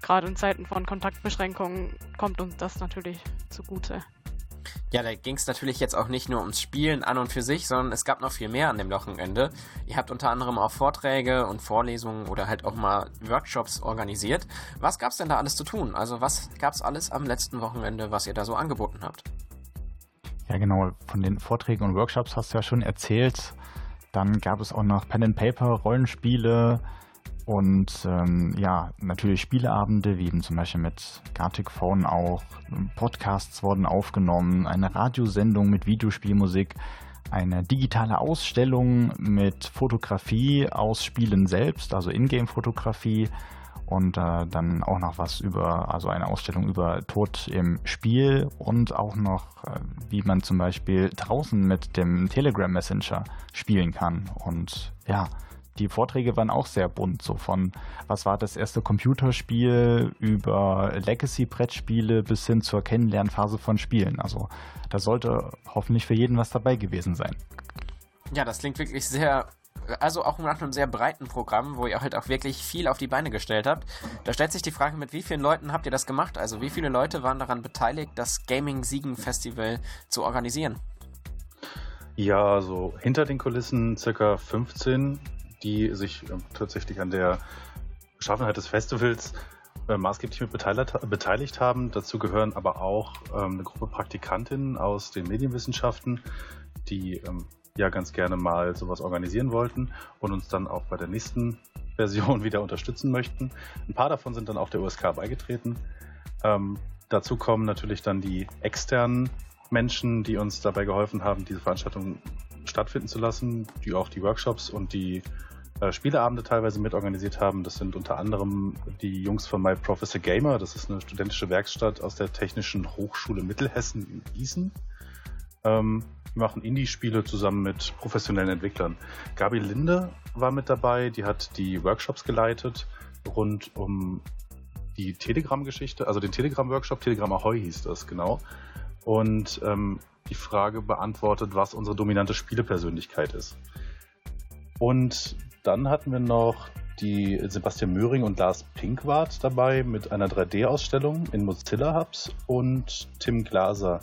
gerade in Zeiten von Kontaktbeschränkungen kommt uns das natürlich zugute. Ja, da ging es natürlich jetzt auch nicht nur ums Spielen an und für sich, sondern es gab noch viel mehr an dem Wochenende. Ihr habt unter anderem auch Vorträge und Vorlesungen oder halt auch mal Workshops organisiert. Was gab es denn da alles zu tun? Also was gab es alles am letzten Wochenende, was ihr da so angeboten habt? Ja, genau. Von den Vorträgen und Workshops hast du ja schon erzählt. Dann gab es auch noch Pen and Paper, Rollenspiele, und ähm, ja, natürlich Spieleabende, wie eben zum Beispiel mit Gartic Phone auch. Podcasts wurden aufgenommen, eine Radiosendung mit Videospielmusik, eine digitale Ausstellung mit Fotografie aus Spielen selbst, also Ingame-Fotografie und äh, dann auch noch was über, also eine Ausstellung über Tod im Spiel und auch noch, äh, wie man zum Beispiel draußen mit dem Telegram Messenger spielen kann. Und ja, die Vorträge waren auch sehr bunt, so von was war das erste Computerspiel über Legacy-Brettspiele bis hin zur Kennenlernphase von Spielen. Also da sollte hoffentlich für jeden was dabei gewesen sein. Ja, das klingt wirklich sehr also auch nach einem sehr breiten Programm, wo ihr halt auch wirklich viel auf die Beine gestellt habt. Da stellt sich die Frage, mit wie vielen Leuten habt ihr das gemacht? Also wie viele Leute waren daran beteiligt, das Gaming Siegen Festival zu organisieren? Ja, so hinter den Kulissen circa 15 die sich äh, tatsächlich an der Beschaffenheit des Festivals äh, maßgeblich mit beteiligt, beteiligt, haben. Dazu gehören aber auch ähm, eine Gruppe Praktikantinnen aus den Medienwissenschaften, die ähm, ja ganz gerne mal sowas organisieren wollten und uns dann auch bei der nächsten [laughs] Version wieder unterstützen möchten. Ein paar davon sind dann auch der USK beigetreten. Ähm, dazu kommen natürlich dann die externen Menschen, die uns dabei geholfen haben, diese Veranstaltung stattfinden zu lassen, die auch die Workshops und die äh, Spieleabende teilweise mitorganisiert haben. Das sind unter anderem die Jungs von My Professor Gamer. Das ist eine studentische Werkstatt aus der Technischen Hochschule Mittelhessen in Gießen. Ähm, wir machen Indie-Spiele zusammen mit professionellen Entwicklern. Gabi Linde war mit dabei, die hat die Workshops geleitet rund um die Telegram-Geschichte, also den Telegram-Workshop, Telegram Ahoy hieß das, genau. Und ähm, die Frage beantwortet, was unsere dominante Spielepersönlichkeit ist. Und dann hatten wir noch die Sebastian Möhring und Lars Pinkwart dabei mit einer 3D-Ausstellung in Mozilla Hubs und Tim Glaser,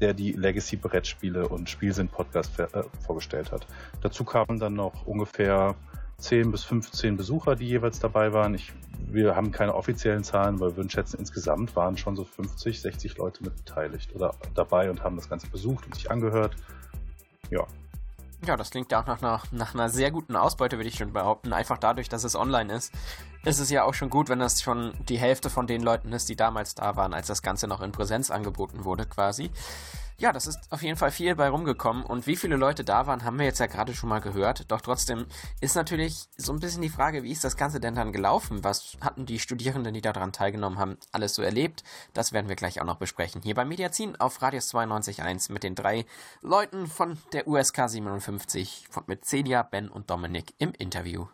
der die Legacy Brettspiele und Spielsinn Podcast äh, vorgestellt hat. Dazu kamen dann noch ungefähr 10 bis 15 Besucher, die jeweils dabei waren. Ich, wir haben keine offiziellen Zahlen, weil wir würden schätzen, insgesamt waren schon so 50, 60 Leute mit beteiligt oder dabei und haben das Ganze besucht und sich angehört. Ja, ja, das klingt ja auch nach einer, nach einer sehr guten Ausbeute, würde ich schon behaupten. Einfach dadurch, dass es online ist. Ist es ja auch schon gut, wenn das schon die Hälfte von den Leuten ist, die damals da waren, als das Ganze noch in Präsenz angeboten wurde, quasi. Ja, das ist auf jeden Fall viel bei rumgekommen und wie viele Leute da waren, haben wir jetzt ja gerade schon mal gehört. Doch trotzdem ist natürlich so ein bisschen die Frage, wie ist das Ganze denn dann gelaufen? Was hatten die Studierenden, die daran teilgenommen haben, alles so erlebt? Das werden wir gleich auch noch besprechen. Hier bei Mediazin auf Radius 92.1 mit den drei Leuten von der USK 57 von, mit Celia, Ben und Dominik im Interview.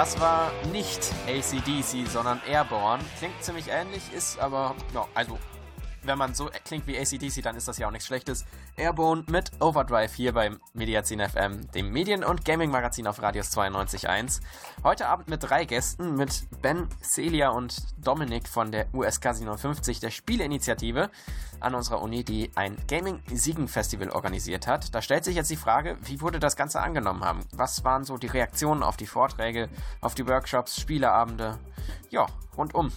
Das war nicht ACDC, sondern Airborne. Klingt ziemlich ähnlich, ist aber, ja, also wenn man so klingt wie ACDC, dann ist das ja auch nichts Schlechtes. Airborne mit Overdrive hier beim Mediazin FM, dem Medien- und Gaming-Magazin auf Radius 92.1. Heute Abend mit drei Gästen, mit Ben, Celia und Dominik von der USK 57, der Spieleinitiative an unserer Uni, die ein Gaming-Siegen-Festival organisiert hat. Da stellt sich jetzt die Frage, wie wurde das Ganze angenommen haben? Was waren so die Reaktionen auf die Vorträge, auf die Workshops, Spieleabende? Ja, rundum.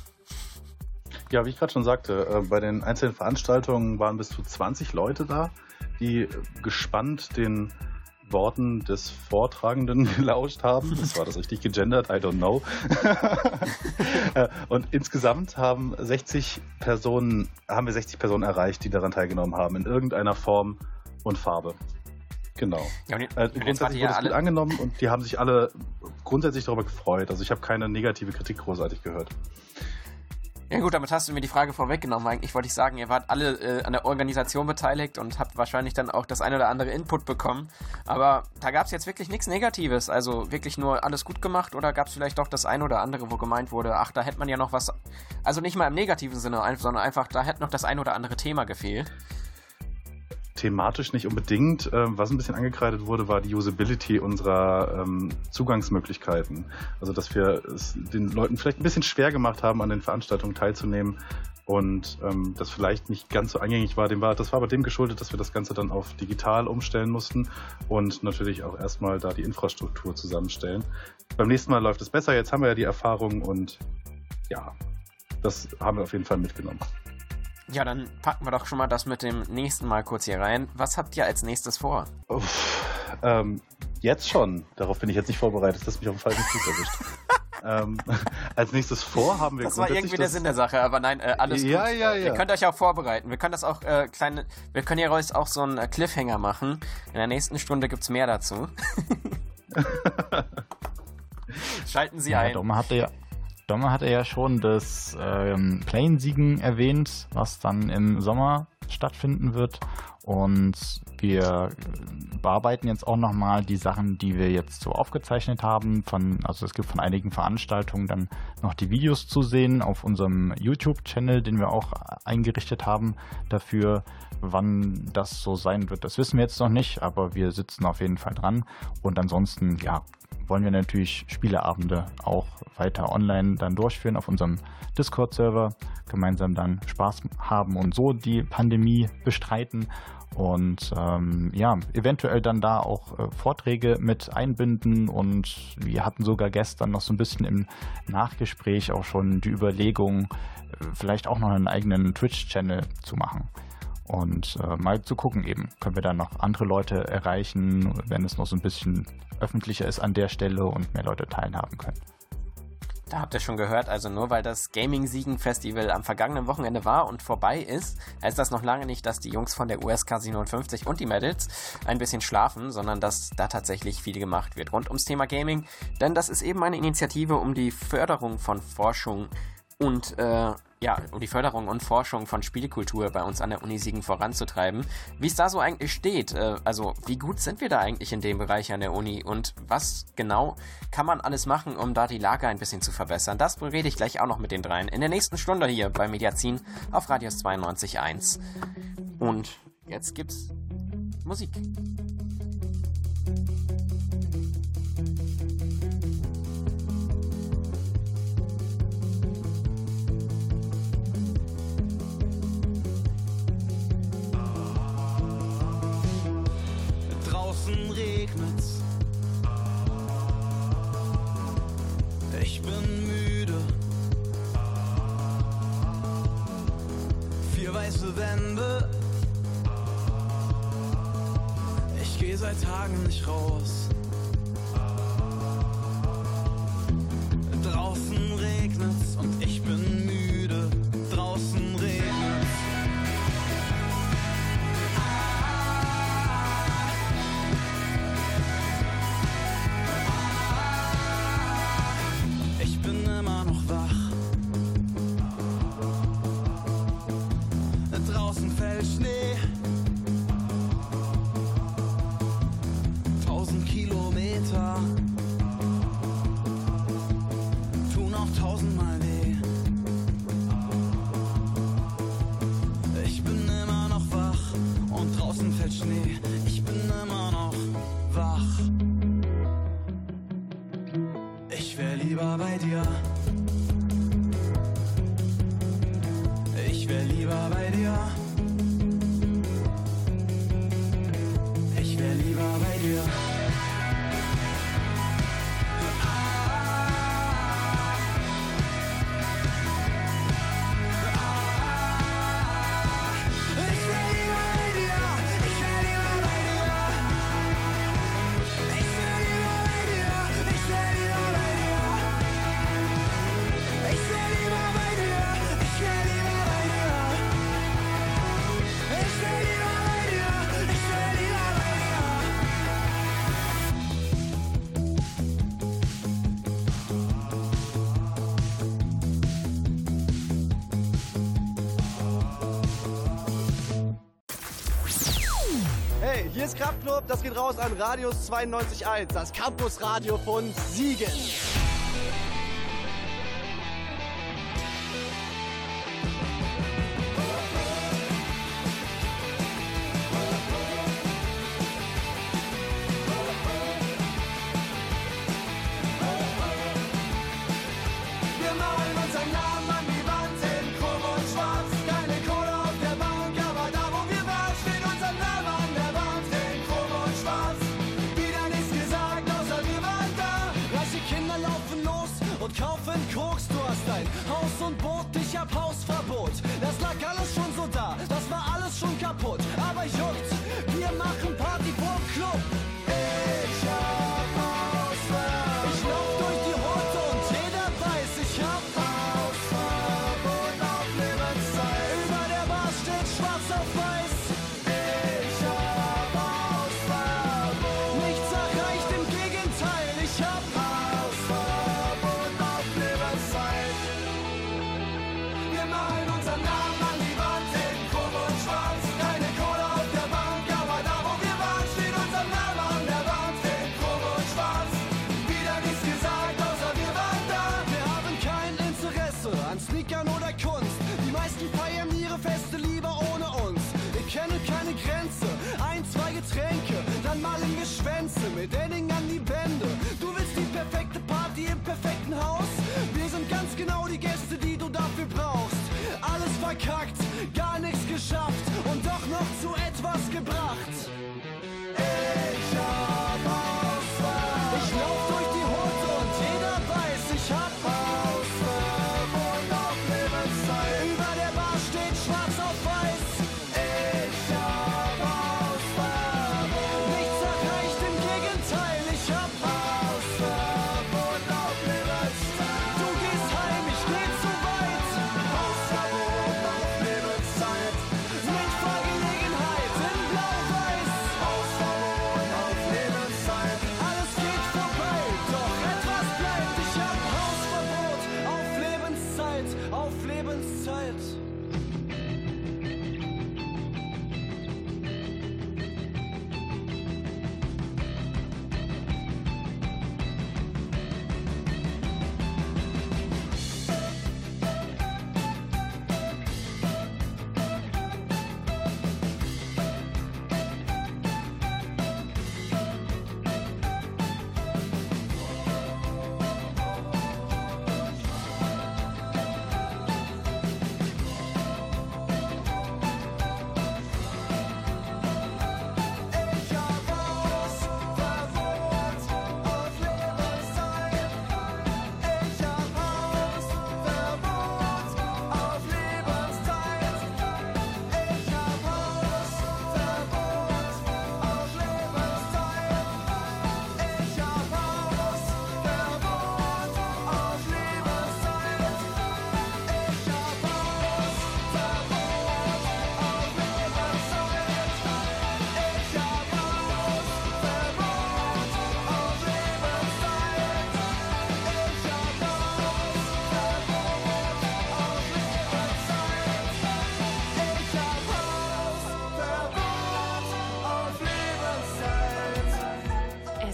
Ja, wie ich gerade schon sagte, äh, bei den einzelnen Veranstaltungen waren bis zu 20 Leute da, die gespannt den Worten des Vortragenden [laughs] gelauscht haben. Das war das richtig gegendert, I don't know. [laughs] Äh, und insgesamt haben 60 Personen, haben wir 60 Personen erreicht, die daran teilgenommen haben, in irgendeiner Form und Farbe. Genau. Ja, und äh, und grundsätzlich wurde es gut angenommen und die haben sich alle grundsätzlich darüber gefreut. Also ich habe keine negative Kritik großartig gehört. Ja gut, damit hast du mir die Frage vorweggenommen. Eigentlich wollte ich sagen, ihr wart alle äh, an der Organisation beteiligt und habt wahrscheinlich dann auch das ein oder andere Input bekommen. Aber da gab es jetzt wirklich nichts Negatives. Also wirklich nur alles gut gemacht oder gab es vielleicht doch das ein oder andere, wo gemeint wurde, ach, da hätte man ja noch was. Also nicht mal im negativen Sinne, sondern einfach, da hätte noch das ein oder andere Thema gefehlt. Thematisch nicht unbedingt. Ähm, was ein bisschen angekreidet wurde, war die Usability unserer ähm, Zugangsmöglichkeiten. Also, dass wir es den Leuten vielleicht ein bisschen schwer gemacht haben, an den Veranstaltungen teilzunehmen und ähm, das vielleicht nicht ganz so eingängig war. Das war aber dem geschuldet, dass wir das Ganze dann auf digital umstellen mussten und natürlich auch erstmal da die Infrastruktur zusammenstellen. Beim nächsten Mal läuft es besser. Jetzt haben wir ja die Erfahrung und ja, das haben wir auf jeden Fall mitgenommen. Ja, dann packen wir doch schon mal das mit dem nächsten Mal kurz hier rein. Was habt ihr als nächstes vor? Uff, ähm, jetzt schon. Darauf bin ich jetzt nicht vorbereitet. Das ist mich auf den falschen Fuß erwischt. [laughs] ähm, als nächstes vor haben wir Das war irgendwie der Sinn der Sache, aber nein, äh, alles Ja, gut. ja, Ihr ja. könnt euch auch vorbereiten. Wir können das auch äh, kleine, wir können hier auch so einen äh, Cliffhanger machen. In der nächsten Stunde gibt's mehr dazu. [laughs] Schalten Sie Ja, ein. Domme hatte ja, Domme hatte ja schon das ähm, Plane-Siegen erwähnt, was dann im Sommer stattfinden wird. Und wir bearbeiten jetzt auch nochmal die Sachen, die wir jetzt so aufgezeichnet haben. Von, also es gibt von einigen Veranstaltungen dann noch die Videos zu sehen auf unserem YouTube-Channel, den wir auch eingerichtet haben dafür. Wann das so sein wird, das wissen wir jetzt noch nicht, aber wir sitzen auf jeden Fall dran. Und ansonsten, ja, wollen wir natürlich Spieleabende auch weiter online dann durchführen auf unserem Discord-Server, gemeinsam dann Spaß haben und so die Pandemie bestreiten und ähm, ja, eventuell dann da auch äh, Vorträge mit einbinden und wir hatten sogar gestern noch so ein bisschen im Nachgespräch auch schon die Überlegung, äh, vielleicht auch noch einen eigenen Twitch-Channel zu machen. Und äh, mal zu gucken eben, können wir da noch andere Leute erreichen, wenn es noch so ein bisschen öffentlicher ist an der Stelle und mehr Leute teilhaben können. Da habt ihr schon gehört, also nur weil das Gaming-Siegen-Festival am vergangenen Wochenende war und vorbei ist, heißt das noch lange nicht, dass die Jungs von der USK 57 und die Medals ein bisschen schlafen, sondern dass da tatsächlich viel gemacht wird rund ums Thema Gaming. Denn das ist eben eine Initiative um die Förderung von Forschung und äh, ja, um die Förderung und Forschung von Spielekultur bei uns an der Uni Siegen voranzutreiben. Wie es da so eigentlich steht, äh, also wie gut sind wir da eigentlich in dem Bereich an der Uni und was genau kann man alles machen, um da die Lage ein bisschen zu verbessern? Das rede ich gleich auch noch mit den dreien in der nächsten Stunde hier bei Mediazin auf Radius 92.1. Und jetzt gibt's Musik. Draußen regnet's. Ich bin müde. Vier weiße Wände. Ich geh seit Tagen nicht raus. Draußen regnet's und ich bin müde. Draußen Hey, hier ist Kraftklub, das geht raus an Radius 92.1, das Campusradio von Siegen.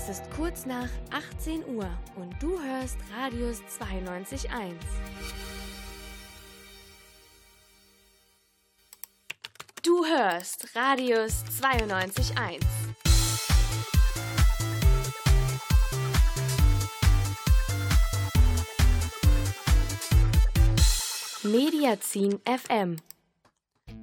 Es ist kurz nach 18 Uhr und du hörst Radius 92.1. Du hörst Radius 92.1. Mediazin FM.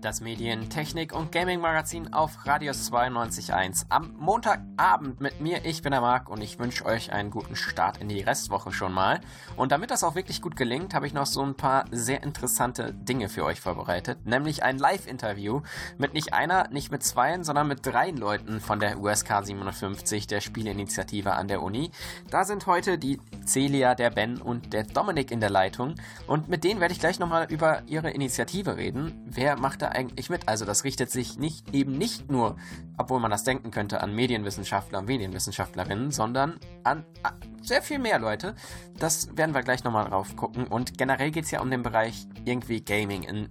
Das Medien-, Technik- und Gaming-Magazin auf Radius 92.1 am Montagabend mit mir. Ich bin der Marc und ich wünsche euch einen guten Start in die Restwoche schon mal. Und damit das auch wirklich gut gelingt, habe ich noch so ein paar sehr interessante Dinge für euch vorbereitet. Nämlich ein Live-Interview mit nicht einer, nicht mit zweien, sondern mit dreien Leuten von der USK 750, der Spieleinitiative an der Uni. Da sind heute die Celia, der Ben und der Dominik in der Leitung. Und mit denen werde ich gleich nochmal über ihre Initiative reden. Wer macht da eigentlich mit? Also das richtet sich nicht eben nicht nur, obwohl man das denken könnte, an Medienwissenschaftler und Medienwissenschaftlerinnen, sondern an a- sehr viel mehr Leute. Das werden wir gleich nochmal drauf gucken. Und generell geht es ja um den Bereich irgendwie Gaming in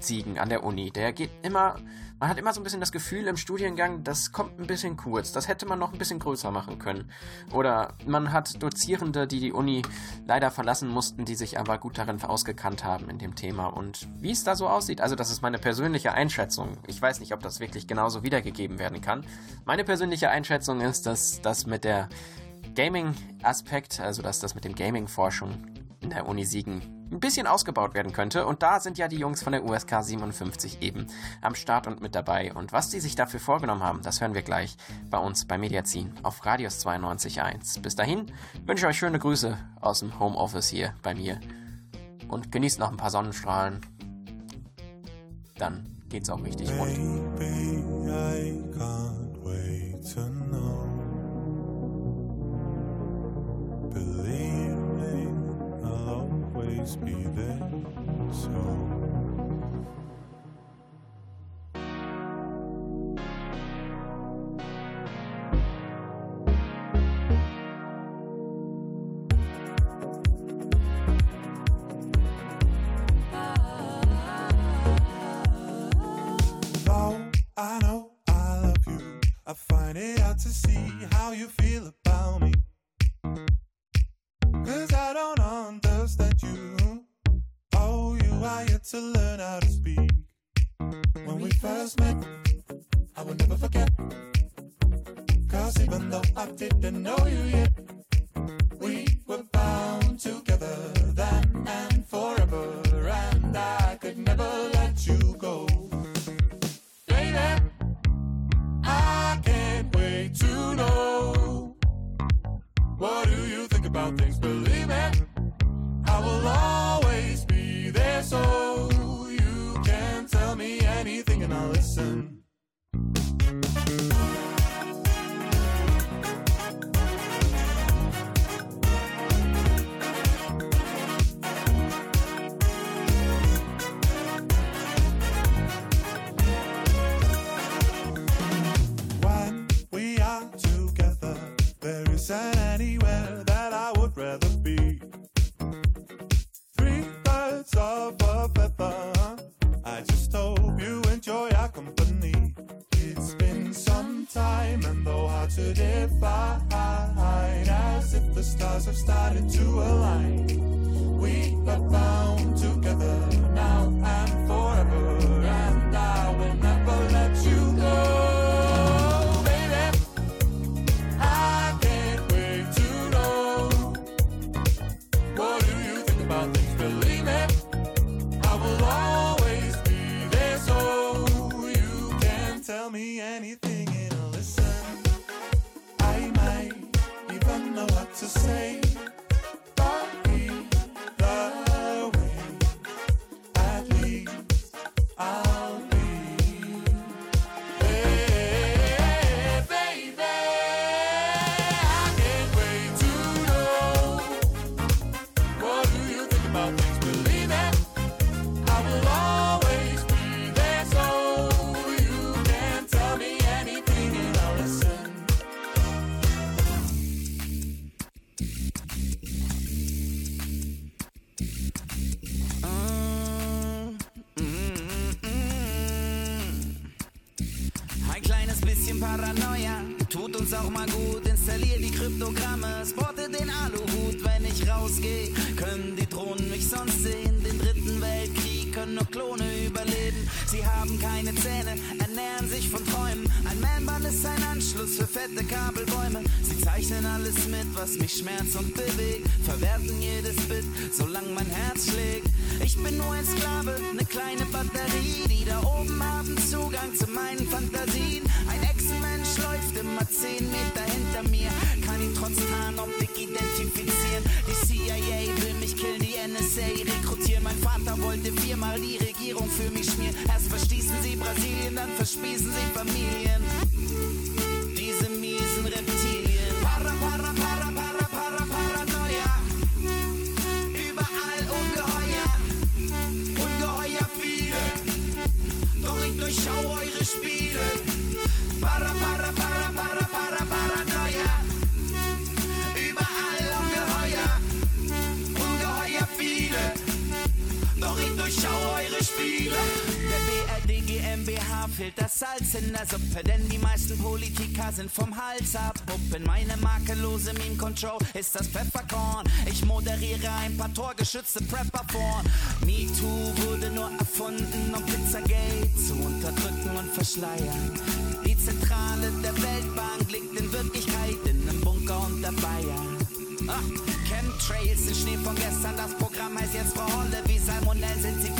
Ziegen an der Uni. Der geht immer, man hat immer so ein bisschen das Gefühl im Studiengang, das kommt ein bisschen kurz, das hätte man noch ein bisschen größer machen können. Oder man hat Dozierende, die die Uni leider verlassen mussten, die sich aber gut darin ausgekannt haben in dem Thema. Und wie es da so aussieht, also das ist meine persönliche Einschätzung. Ich weiß nicht, ob das wirklich genauso wiedergegeben werden kann. Meine persönliche Einschätzung ist, dass das mit der Gaming-Aspekt, also dass das mit dem Gaming-Forschung in der Uni Siegen ein bisschen ausgebaut werden könnte. Und da sind ja die Jungs von der USK 57 eben am Start und mit dabei. Und was die sich dafür vorgenommen haben, das hören wir gleich bei uns bei Mediazin auf Radius 92.1. Bis dahin wünsche ich euch schöne Grüße aus dem Homeoffice hier bei mir. Und genießt noch ein paar Sonnenstrahlen. Dann geht's auch richtig rund. Believe always be there. So. stars have started to align. Hals ab. Puppen, meine makellose Meme Control ist das Pfefferkorn. Ich moderiere ein paar torgeschützte Prepper vor. MeToo wurde nur erfunden, um Pizzagate zu unterdrücken und verschleiern. Die Zentrale der Weltbank liegt in Wirklichkeit in einem Bunker unter Bayern. Ah, Chemtrails, ist Schnee von gestern, das Programm heißt jetzt Frau Holle. Wie Salmonellen sind sie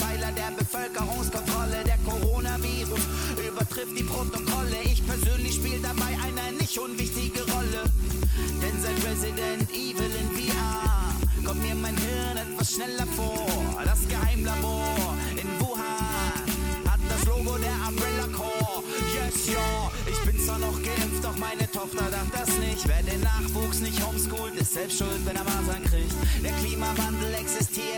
selbst schuld, wenn er Masern kriegt. Der Klimawandel existiert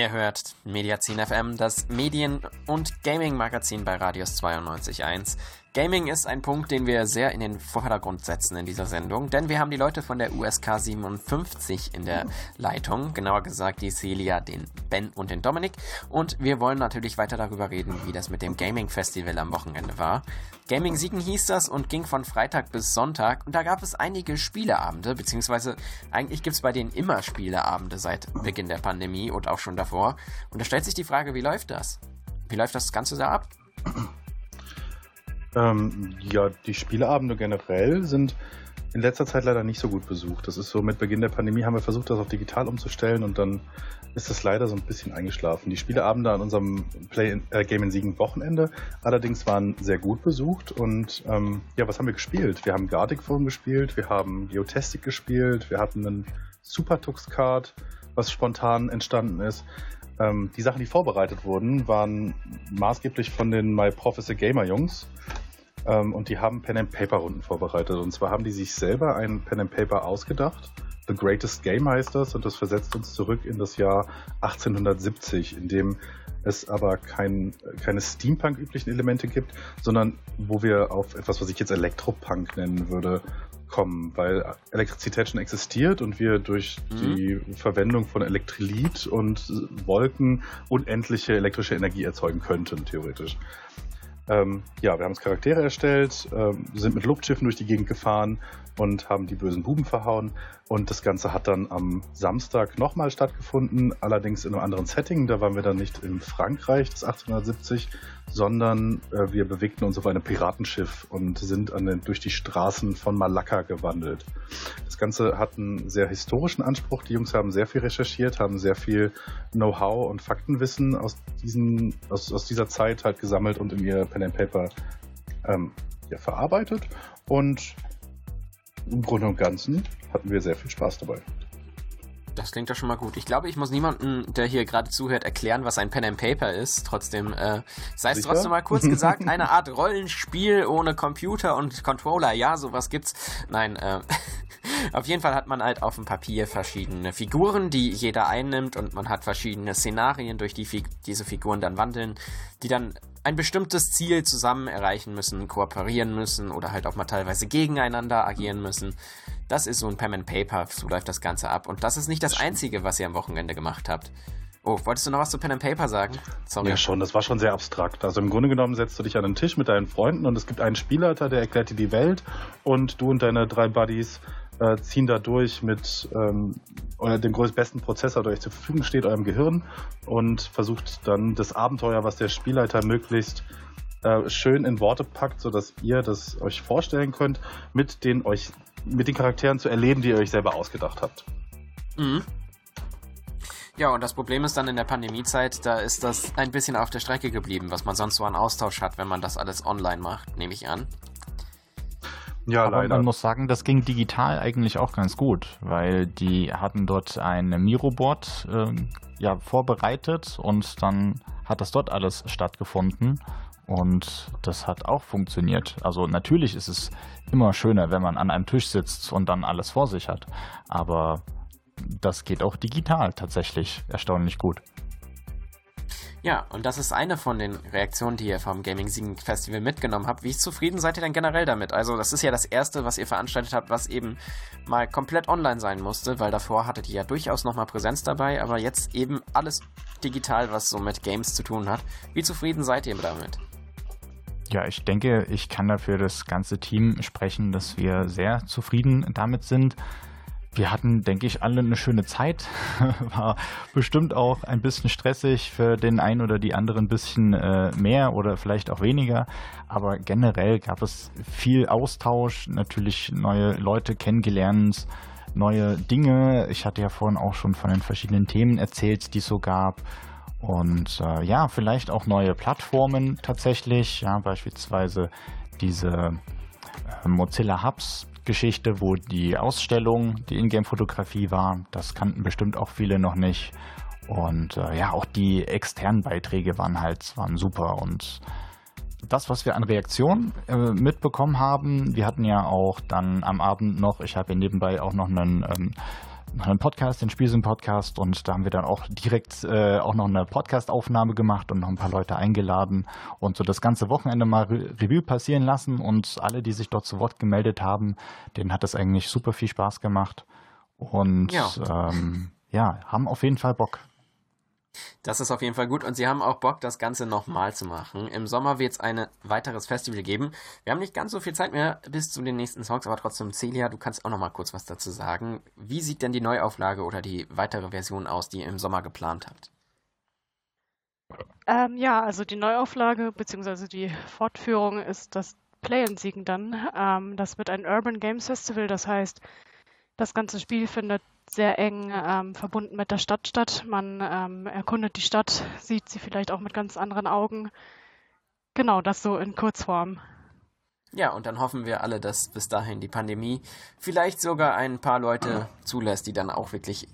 Ihr hört Mediazin FM, das Medien- und Gaming-Magazin bei Radius 92.1. Gaming ist ein Punkt, den wir sehr in den Vordergrund setzen in dieser Sendung, denn wir haben die Leute von der USK 57 in der Leitung, genauer gesagt die Celia, den Ben und den Dominik. Und wir wollen natürlich weiter darüber reden, wie das mit dem Gaming-Festival am Wochenende war. Gaming Siegen hieß das und ging von Freitag bis Sonntag und da gab es einige Spieleabende, beziehungsweise eigentlich gibt es bei denen immer Spieleabende seit Beginn der Pandemie und auch schon davor. Und da stellt sich die Frage, wie läuft das? Wie läuft das Ganze da ab? Ähm, ja, die Spieleabende generell sind in letzter Zeit leider nicht so gut besucht. Das ist so, mit Beginn der Pandemie haben wir versucht, das auf digital umzustellen und dann ist das leider so ein bisschen eingeschlafen. Die Spieleabende an unserem Play in, äh, Game in Siegen Wochenende allerdings waren sehr gut besucht und ähm, ja, was haben wir gespielt? Wir haben Gardic Phone gespielt, wir haben Geotastic gespielt, wir hatten einen Super Tux Card, was spontan entstanden ist. Ähm, die Sachen, die vorbereitet wurden, waren maßgeblich von den My Professor Gamer Jungs. Ähm, und die haben Pen and Paper Runden vorbereitet. Und zwar haben die sich selber ein Pen and Paper ausgedacht. The Greatest Game heißt das und das versetzt uns zurück in das Jahr 1870, in dem es aber kein, keine Steampunk-üblichen Elemente gibt, sondern wo wir auf etwas, was ich jetzt Elektropunk nennen würde, kommen, weil Elektrizität schon existiert und wir durch Mhm. die Verwendung von Elektrolyt und Wolken unendliche elektrische Energie erzeugen könnten, theoretisch. Ähm, ja, wir haben uns Charaktere erstellt, ähm, sind mit Luftschiffen durch die Gegend gefahren und haben die bösen Buben verhauen. Und das Ganze hat dann am Samstag nochmal stattgefunden, allerdings in einem anderen Setting. Da waren wir dann nicht in Frankreich des 1870, sondern äh, wir bewegten uns auf einem Piratenschiff und sind den, durch die Straßen von Malakka gewandelt. Das Ganze hat einen sehr historischen Anspruch. Die Jungs haben sehr viel recherchiert, haben sehr viel Know-how und Faktenwissen aus, diesen, aus, aus dieser Zeit halt gesammelt und in ihr Pen and Paper ähm, ja, verarbeitet. Und im Grunde und Ganzen hatten wir sehr viel Spaß dabei. Das klingt doch schon mal gut. Ich glaube, ich muss niemandem, der hier gerade zuhört, erklären, was ein Pen and Paper ist. Trotzdem, äh, sei es trotzdem mal kurz gesagt, eine [laughs] Art Rollenspiel ohne Computer und Controller. Ja, sowas gibt's. Nein, äh, auf jeden Fall hat man halt auf dem Papier verschiedene Figuren, die jeder einnimmt und man hat verschiedene Szenarien, durch die Fig diese Figuren dann wandeln, die dann ein bestimmtes Ziel zusammen erreichen müssen, kooperieren müssen oder halt auch mal teilweise gegeneinander agieren müssen. Das ist so ein Pen and Paper, so läuft das Ganze ab. Und das ist nicht das Einzige, was ihr am Wochenende gemacht habt. Oh, wolltest du noch was zu Pen and Paper sagen? Sorry. Ja, schon, das war schon sehr abstrakt. Also im Grunde genommen setzt du dich an einen Tisch mit deinen Freunden und es gibt einen Spielleiter, der erklärt dir die Welt und du und deine drei Buddies äh, ziehen da durch mit ähm, dem größtbesten Prozessor, der euch zur Verfügung steht, eurem Gehirn und versucht dann das Abenteuer, was der Spielleiter möglichst äh, schön in Worte packt, sodass ihr das euch vorstellen könnt, mit den euch mit den Charakteren zu erleben, die ihr euch selber ausgedacht habt. Mhm. Ja, und das Problem ist dann in der Pandemiezeit, da ist das ein bisschen auf der Strecke geblieben, was man sonst so an Austausch hat, wenn man das alles online macht, nehme ich an. Ja, Aber leider. man muss sagen, das ging digital eigentlich auch ganz gut, weil die hatten dort ein Miroboard ähm, ja, vorbereitet und dann hat das dort alles stattgefunden und das hat auch funktioniert. Also natürlich ist es immer schöner, wenn man an einem Tisch sitzt und dann alles vor sich hat, aber das geht auch digital tatsächlich erstaunlich gut. Ja, und das ist eine von den Reaktionen, die ihr vom Gaming Siegen Festival mitgenommen habt. Wie zufrieden seid ihr denn generell damit? Also, das ist ja das erste, was ihr veranstaltet habt, was eben mal komplett online sein musste, weil davor hattet ihr ja durchaus nochmal Präsenz dabei, aber jetzt eben alles digital, was so mit Games zu tun hat. Wie zufrieden seid ihr damit? Ja, ich denke, ich kann dafür das ganze Team sprechen, dass wir sehr zufrieden damit sind. Wir hatten, denke ich, alle eine schöne Zeit. [laughs] War bestimmt auch ein bisschen stressig für den einen oder die anderen ein bisschen äh, mehr oder vielleicht auch weniger. Aber generell gab es viel Austausch, natürlich neue Leute kennengelernt, neue Dinge. Ich hatte ja vorhin auch schon von den verschiedenen Themen erzählt, die es so gab. Und äh, ja, vielleicht auch neue Plattformen tatsächlich. Ja, beispielsweise diese äh, Mozilla Hubs Geschichte, wo die Ausstellung, die Ingame-Fotografie war. Das kannten bestimmt auch viele noch nicht. Und äh, ja, auch die externen Beiträge waren halt waren super. Und das, was wir an Reaktionen äh, mitbekommen haben, wir hatten ja auch dann am Abend noch, ich habe ja nebenbei auch noch einen ähm, einen Podcast, den Spielsinn-Podcast und da haben wir dann auch direkt äh, auch noch eine Podcast-Aufnahme gemacht und noch ein paar Leute eingeladen und so das ganze Wochenende mal Re Revue passieren lassen und alle, die sich dort zu Wort gemeldet haben, denen hat es eigentlich super viel Spaß gemacht und Ja. ähm, ja, haben auf jeden Fall Bock. Das ist auf jeden Fall gut und sie haben auch Bock, das Ganze nochmal zu machen. Im Sommer wird es ein weiteres Festival geben. Wir haben nicht ganz so viel Zeit mehr bis zu den nächsten Songs, aber trotzdem, Celia, du kannst auch nochmal kurz was dazu sagen. Wie sieht denn die Neuauflage oder die weitere Version aus, die ihr im Sommer geplant habt? Ähm, ja, also die Neuauflage bzw. die Fortführung ist das Play and Siegen dann. Ähm, das wird ein Urban Games Festival, das heißt, das ganze Spiel findet sehr eng ähm, verbunden mit der Stadt statt. Man ähm, erkundet die Stadt, sieht sie vielleicht auch mit ganz anderen Augen. Genau, das so in Kurzform. Ja, und dann hoffen wir alle, dass bis dahin die Pandemie vielleicht sogar ein paar Leute zulässt, die dann auch wirklich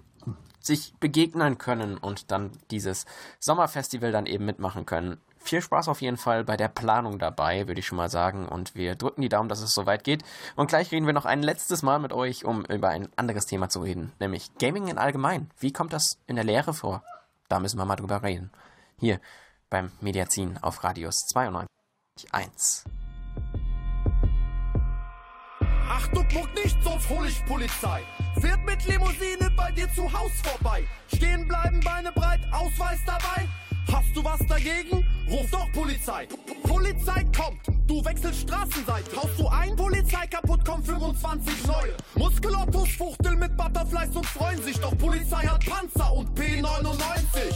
sich begegnen können und dann dieses Sommerfestival dann eben mitmachen können. Viel Spaß auf jeden Fall bei der Planung dabei, würde ich schon mal sagen. Und wir drücken die Daumen, dass es soweit geht. Und gleich reden wir noch ein letztes Mal mit euch, um über ein anderes Thema zu reden, nämlich Gaming in allgemein. Wie kommt das in der Lehre vor? Da müssen wir mal drüber reden. Hier beim Mediazin auf Radius 92.1. Achtung, muck nicht, sonst hol ich Polizei. Fährt mit Limousine bei dir zu Haus vorbei. Stehen bleiben, Beine breit, Ausweis dabei. Hast du was dagegen? Ruf doch Polizei. Polizei kommt, du wechselst Straßenseite. Haust du ein, Polizei kaputt, kommen 25 neue. Muskelottos fuchteln mit Butterflies und freuen sich. Doch Polizei hat Panzer und P99.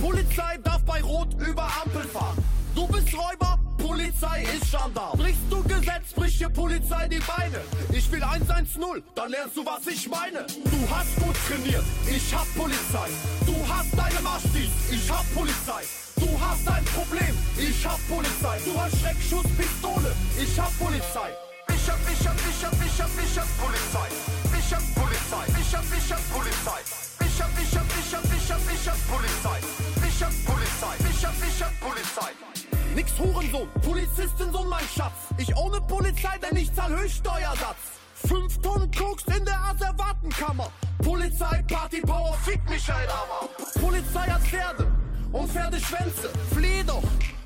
Polizei darf bei Rot über Ampel fahren. Du bist Räuber, Polizei ist Gendarm. Brichst du Gesetz, bricht hier Polizei die Beine. Ich will 110, dann lernst du, was ich meine. Du hast gut trainiert, ich hab Polizei. Du hast deine Maschtis, ich hab Polizei. Du hast ein Problem, ich hab Polizei. Du hast Schreckschusspistole, ich hab Polizei. Ich hab, ich hab, ich hab, ich hab, ich hab Polizei. Ich hab Polizei, ich hab, ich hab Polizei. Ich hab, ich hab, ich hab, ich hab, ich hab Polizei. Ich hab Polizei, ich hab, ich hab Polizei. Nix Hurensohn, Polizistin, Sohn, mein Schatz. Ich ohne Polizei, denn ich zahl Höchststeuersatz. Fünf Tonnen Koks in der Asservatenkammer. Polizei, Party, Power, fick Michael Hammer. Polizei hat Pferde und Pferdeschwänze. Flieh doch.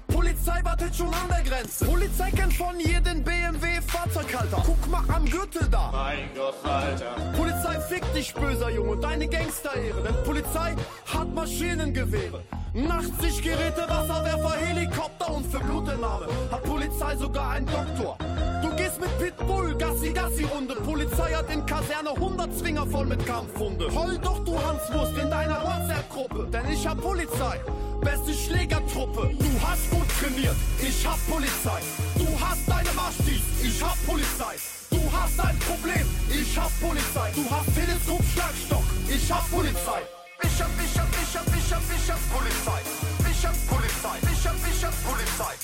Polizei wartet schon an der Grenze. Polizei kennt von jedem BMW Fahrzeughalter. Guck mal am Gürtel da. Mein Gott, Alter. Polizei fickt dich, böser Junge, deine Gangsterehre. Denn Polizei hat Maschinengewehre. Nachtsichtgeräte, Wasserwerfer, Helikopter und für Blutentnahme hat Polizei sogar einen Doktor. Du gehst mit Pitbull, Gassi, Gassi-Runde. Polizei hat in Kaserne 100 Zwinger voll mit Kampfhunde. Heul doch, du Hanswurst, in deiner WhatsApp-Gruppe. Denn ich hab Polizei, beste Schlägertruppe. Du hast gut trainiert, ich hab Polizei. Du hast deine Maschtis, ich hab Polizei. Du hast ein Problem, ich hab Polizei. Du hast Teleskop-Schlagstock, ich hab Polizei. Ich hab, ich hab, ich hab, ich hab, ich hab Polizei. Ich hab Polizei,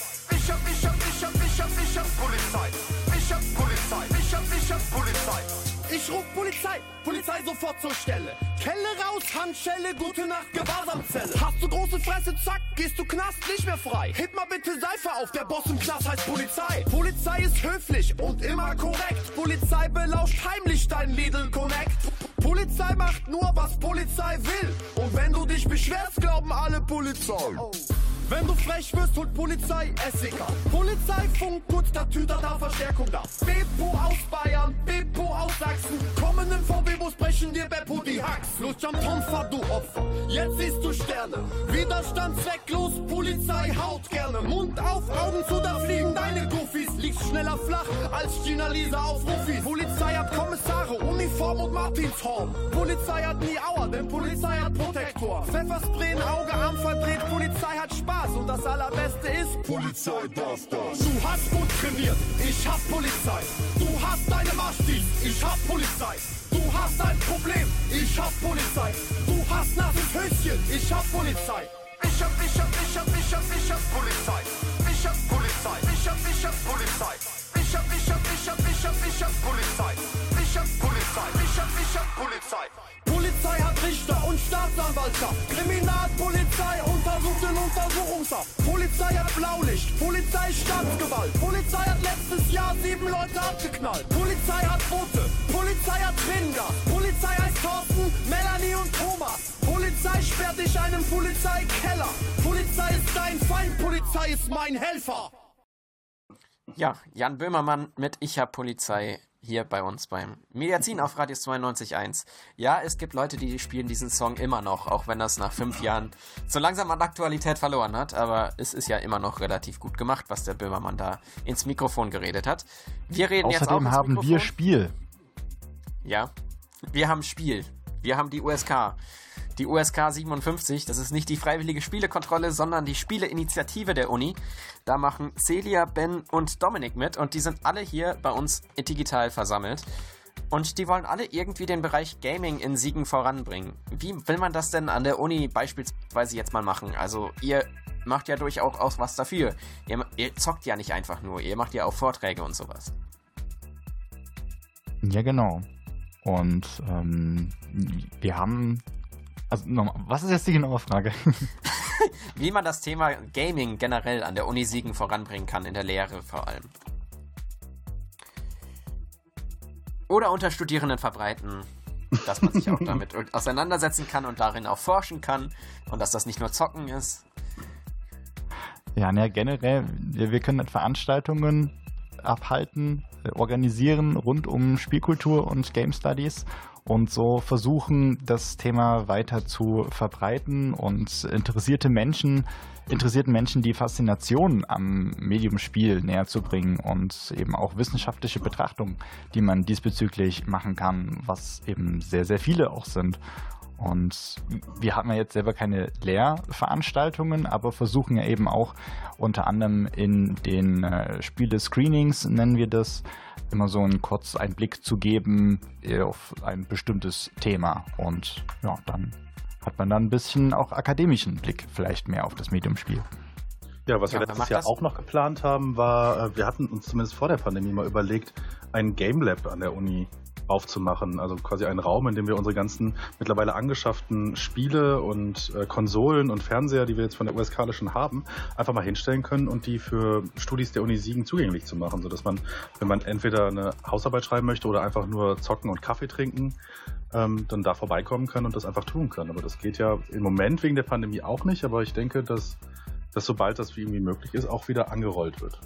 Ich ruf Polizei, Polizei sofort zur Stelle. Kelle raus, Handschelle, gute Nacht, Gewahrsamzelle. Hast du große Fresse, zack, gehst du Knast nicht mehr frei. Heb mal bitte Seife auf, der Boss im Knast heißt Polizei. Polizei ist höflich und immer korrekt. Polizei belauscht heimlich dein Lidl Connect. Polizei macht nur, was Polizei will. Und wenn du dich beschwerst, glauben alle Polizei. Wenn du frech wirst, holt Polizei SEK. Polizeifunk, kurz der Tüter da Verstärkung da. Bepo aus Bayern, Bepo aus Sachsen. Kommen im VW-Bus, brechen dir Beppo die Hacks. Los, jump Tonfa, du Opfer. Jetzt siehst du Sterne. Widerstand zwecklos, Polizei haut gerne. Mund auf, Augen zu, da fliegen deine Goofies. Liegst schneller flach als Gina Lisa auf Rufis. Polizei hat Kommissare, Uniform und Martinshorn. Polizei hat nie Auer, denn Polizei hat Protektor. Pfefferspray in Auge, Arm verdreht, Polizei hat Spaß. Und das allerbeste ist, Polizei darf das. Du hast gut trainiert, ich hab Polizei. Du hast deine Maschtis, ich hab Polizei. Du hast ein Problem, ich hab Polizei. Du hast nasses Höschen, ich hab Polizei. Staatsanwaltschaft. Kriminalpolizei untersucht den Untersuchungshaft. Polizei hat Blaulicht. Polizei Staatsgewalt. Polizei hat letztes Jahr sieben Leute abgeknallt. Polizei hat Boote. Polizei hat Tränengas. Polizei heißt Thorsten, Melanie und Thomas. Polizei sperrt dich einen Polizeikeller. Polizei ist dein Feind. Polizei ist mein Helfer. Ja, Jan Böhmermann mit Ich hab Polizei hier bei uns beim Mediazin auf Radius 92.1. Ja, es gibt Leute, die spielen diesen Song immer noch, auch wenn das nach fünf Jahren so langsam an Aktualität verloren hat. Aber es ist ja immer noch relativ gut gemacht, was der Böhmermann da ins Mikrofon geredet hat. Wir reden jetzt auch Außerdem haben Mikrofon. wir Spiel. Ja, wir haben Spiel. Wir haben die USK. Die USK 57, das ist nicht die freiwillige Spielekontrolle, sondern die Spieleinitiative der Uni. Da machen Celia, Ben und Dominik mit und die sind alle hier bei uns digital versammelt. Und die wollen alle irgendwie den Bereich Gaming in Siegen voranbringen. Wie will man das denn an der Uni beispielsweise jetzt mal machen? Also ihr macht ja durchaus was dafür. Ihr, ihr zockt ja nicht einfach nur, ihr macht ja auch Vorträge und sowas. Ja, genau. Und ähm, wir haben. Also nochmal, was ist jetzt die genaue Frage? [laughs] Wie man das Thema Gaming generell an der Uni Siegen voranbringen kann, in der Lehre vor allem. Oder unter Studierenden verbreiten, dass man sich auch damit [laughs] auseinandersetzen kann und darin auch forschen kann und dass das nicht nur Zocken ist. Ja, naja, generell, wir, wir können halt Veranstaltungen abhalten, organisieren rund um Spielkultur und Game Studies. Und so versuchen, das Thema weiter zu verbreiten und interessierte Menschen, interessierten Menschen die Faszination am Medium Spiel näher zu bringen und eben auch wissenschaftliche Betrachtungen, die man diesbezüglich machen kann, was eben sehr, sehr viele auch sind. Und wir haben ja jetzt selber keine Lehrveranstaltungen, aber versuchen ja eben auch unter anderem in den äh, Spiele-Screenings, nennen wir das, immer so einen kurz einen Blick zu geben äh, auf ein bestimmtes Thema. Und ja, dann hat man dann ein bisschen auch akademischen Blick vielleicht mehr auf das Mediumspiel. Ja, was wir Ja, wer letztes Jahr das? auch noch geplant haben, war, äh, wir hatten uns zumindest vor der Pandemie mal überlegt, ein Game Lab an der Uni aufzumachen. Also quasi einen Raum, in dem wir unsere ganzen mittlerweile angeschafften Spiele und äh, Konsolen und Fernseher, die wir jetzt von der USK schon haben, einfach mal hinstellen können und die für Studis der Uni Siegen zugänglich zu machen, sodass man, wenn man entweder eine Hausarbeit schreiben möchte oder einfach nur zocken und Kaffee trinken, ähm, dann da vorbeikommen kann und das einfach tun kann. Aber das geht ja im Moment wegen der Pandemie auch nicht, aber ich denke, dass, dass sobald das irgendwie möglich ist, auch wieder angerollt wird.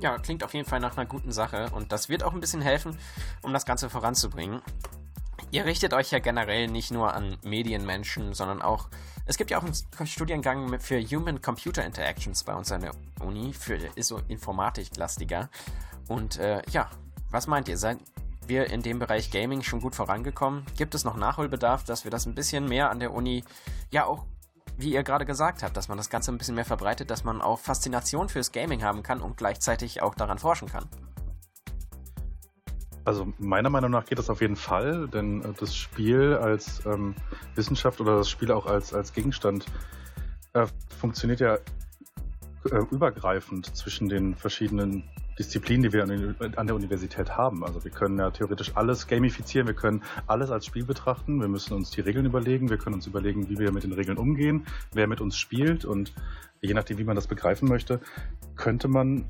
Ja, klingt auf jeden Fall nach einer guten Sache und das wird auch ein bisschen helfen, um das Ganze voranzubringen. Ihr richtet euch ja generell nicht nur an Medienmenschen, sondern auch, es gibt ja auch einen Studiengang für Human-Computer Interactions bei uns an der Uni, für ist so informatiklastiger. Und äh, ja, was meint ihr? Seid wir in dem Bereich Gaming schon gut vorangekommen? Gibt es noch Nachholbedarf, dass wir das ein bisschen mehr an der Uni, ja auch, wie ihr gerade gesagt habt, dass man das Ganze ein bisschen mehr verbreitet, dass man auch Faszination fürs Gaming haben kann und gleichzeitig auch daran forschen kann? Also meiner Meinung nach geht das auf jeden Fall, denn äh, das Spiel als ähm, Wissenschaft oder das Spiel auch als, als Gegenstand äh, funktioniert ja äh, übergreifend zwischen den verschiedenen Disziplinen, die wir an, der Universität haben. Also wir können ja theoretisch alles gamifizieren, wir können alles als Spiel betrachten, wir müssen uns die Regeln überlegen, wir können uns überlegen, wie wir mit den Regeln umgehen, wer mit uns spielt. Und je nachdem, wie man das begreifen möchte, könnte man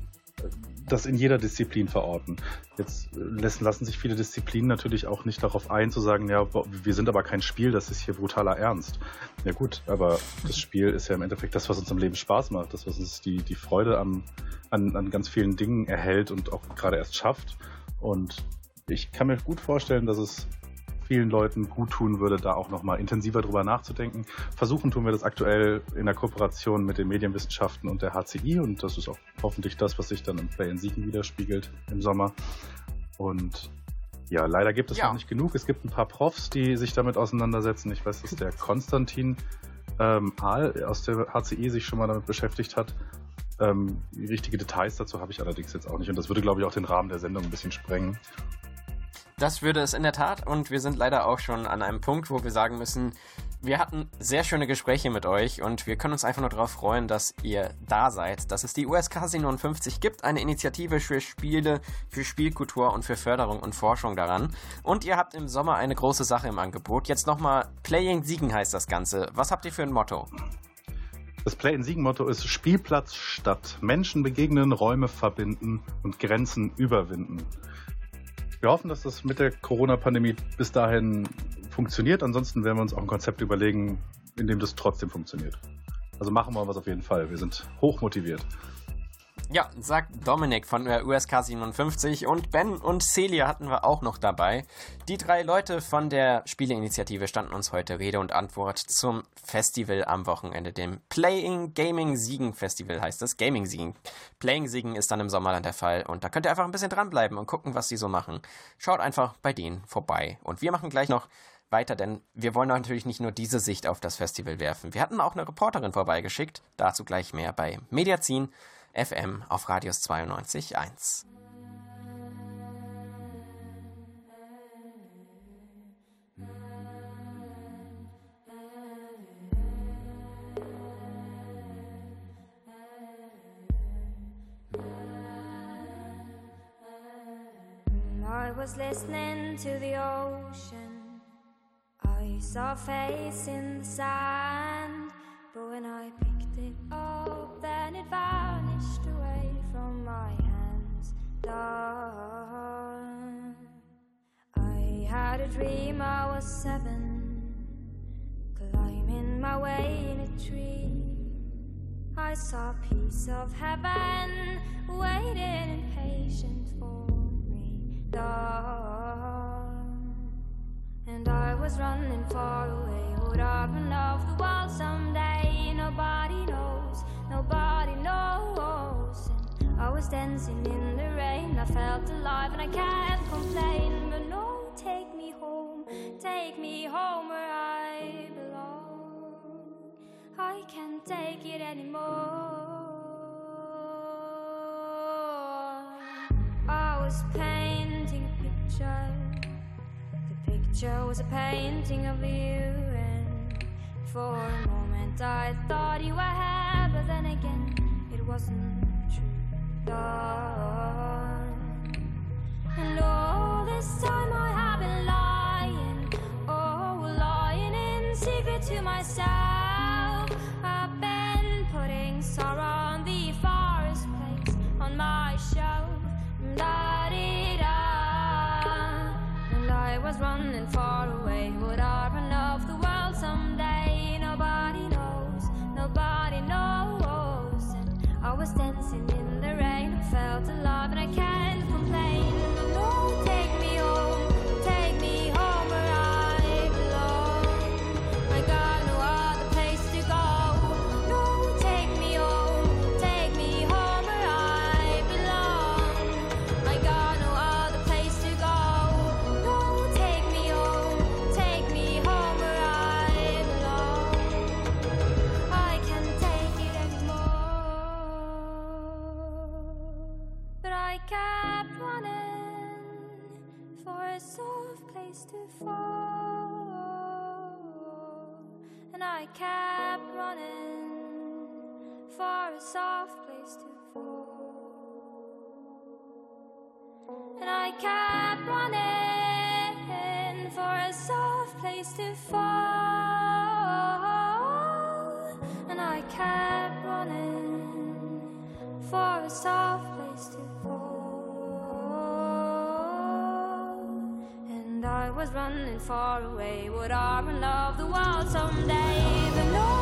das in jeder Disziplin verorten. Jetzt äh, lassen, lassen sich viele Disziplinen natürlich auch nicht darauf ein, zu sagen, ja, wir sind aber kein Spiel, das ist hier brutaler Ernst. Ja gut, aber das Spiel ist ja im Endeffekt das, was uns im Leben Spaß macht, das, was uns die, die Freude am, an, an ganz vielen Dingen erhält und auch gerade erst schafft. Und ich kann mir gut vorstellen, dass es vielen Leuten gut tun würde, da auch nochmal intensiver drüber nachzudenken. Versuchen tun wir das aktuell in der Kooperation mit den Medienwissenschaften und der HCI und das ist auch hoffentlich das, was sich dann im Play in Siegen widerspiegelt im Sommer. Und ja, leider gibt es Ja. noch nicht genug. Es gibt ein paar Profs, die sich damit auseinandersetzen. Ich weiß, dass der [laughs] Konstantin ähm, Ahl aus der HCI sich schon mal damit beschäftigt hat. Ähm, richtige Details dazu habe ich allerdings jetzt auch nicht und das würde, glaube ich, auch den Rahmen der Sendung ein bisschen sprengen. Das würde es in der Tat und wir sind leider auch schon an einem Punkt, wo wir sagen müssen, wir hatten sehr schöne Gespräche mit euch und wir können uns einfach nur darauf freuen, dass ihr da seid, dass es die USK 57 gibt, eine Initiative für Spiele, für Spielkultur und für Förderung und Forschung daran. Und ihr habt im Sommer eine große Sache im Angebot. Jetzt nochmal Playing Siegen heißt das Ganze. Was habt ihr für ein Motto? Das Play in Siegen Motto ist Spielplatz statt. Menschen begegnen, Räume verbinden und Grenzen überwinden. Wir hoffen, dass das mit der Corona-Pandemie bis dahin funktioniert. Ansonsten werden wir uns auch ein Konzept überlegen, in dem das trotzdem funktioniert. Also machen wir was auf jeden Fall. Wir sind hochmotiviert. Ja, sagt Dominik von der USK 57 und Ben und Celia hatten wir auch noch dabei. Die drei Leute von der Spieleinitiative standen uns heute Rede und Antwort zum Festival am Wochenende, dem Playing Gaming Siegen Festival heißt es. Gaming Siegen. Playing Siegen ist dann im Sommer dann der Fall und da könnt ihr einfach ein bisschen dranbleiben und gucken, was die so machen. Schaut einfach bei denen vorbei. Und wir machen gleich noch weiter, denn wir wollen natürlich nicht nur diese Sicht auf das Festival werfen. Wir hatten auch eine Reporterin vorbeigeschickt, dazu gleich mehr bei Mediazin. FM auf Radius 92.1. I was listening to the ocean. I saw a face in the sand. But when I picked it up, then it vanished my hands. Dark. I had a dream I was seven, climbing my way in a tree. I saw a piece of heaven waiting impatient for me. And I was running far away. Would I run off the world someday? Nobody knows, nobody knows. I was dancing in the rain. I felt alive and I can't complain. But no, take me home, take me home where I belong. I can't take it anymore. I was painting a picture. The picture was a painting of you, and for a moment I thought you were here, but then again it wasn't Nobody knows, nobody knows. And I was dancing in felt alive and I can't for a soft place to fall. And I kept running for a soft place to fall. And I kept running for a soft place to fall. And I was running far away. Would I off the world someday? But no,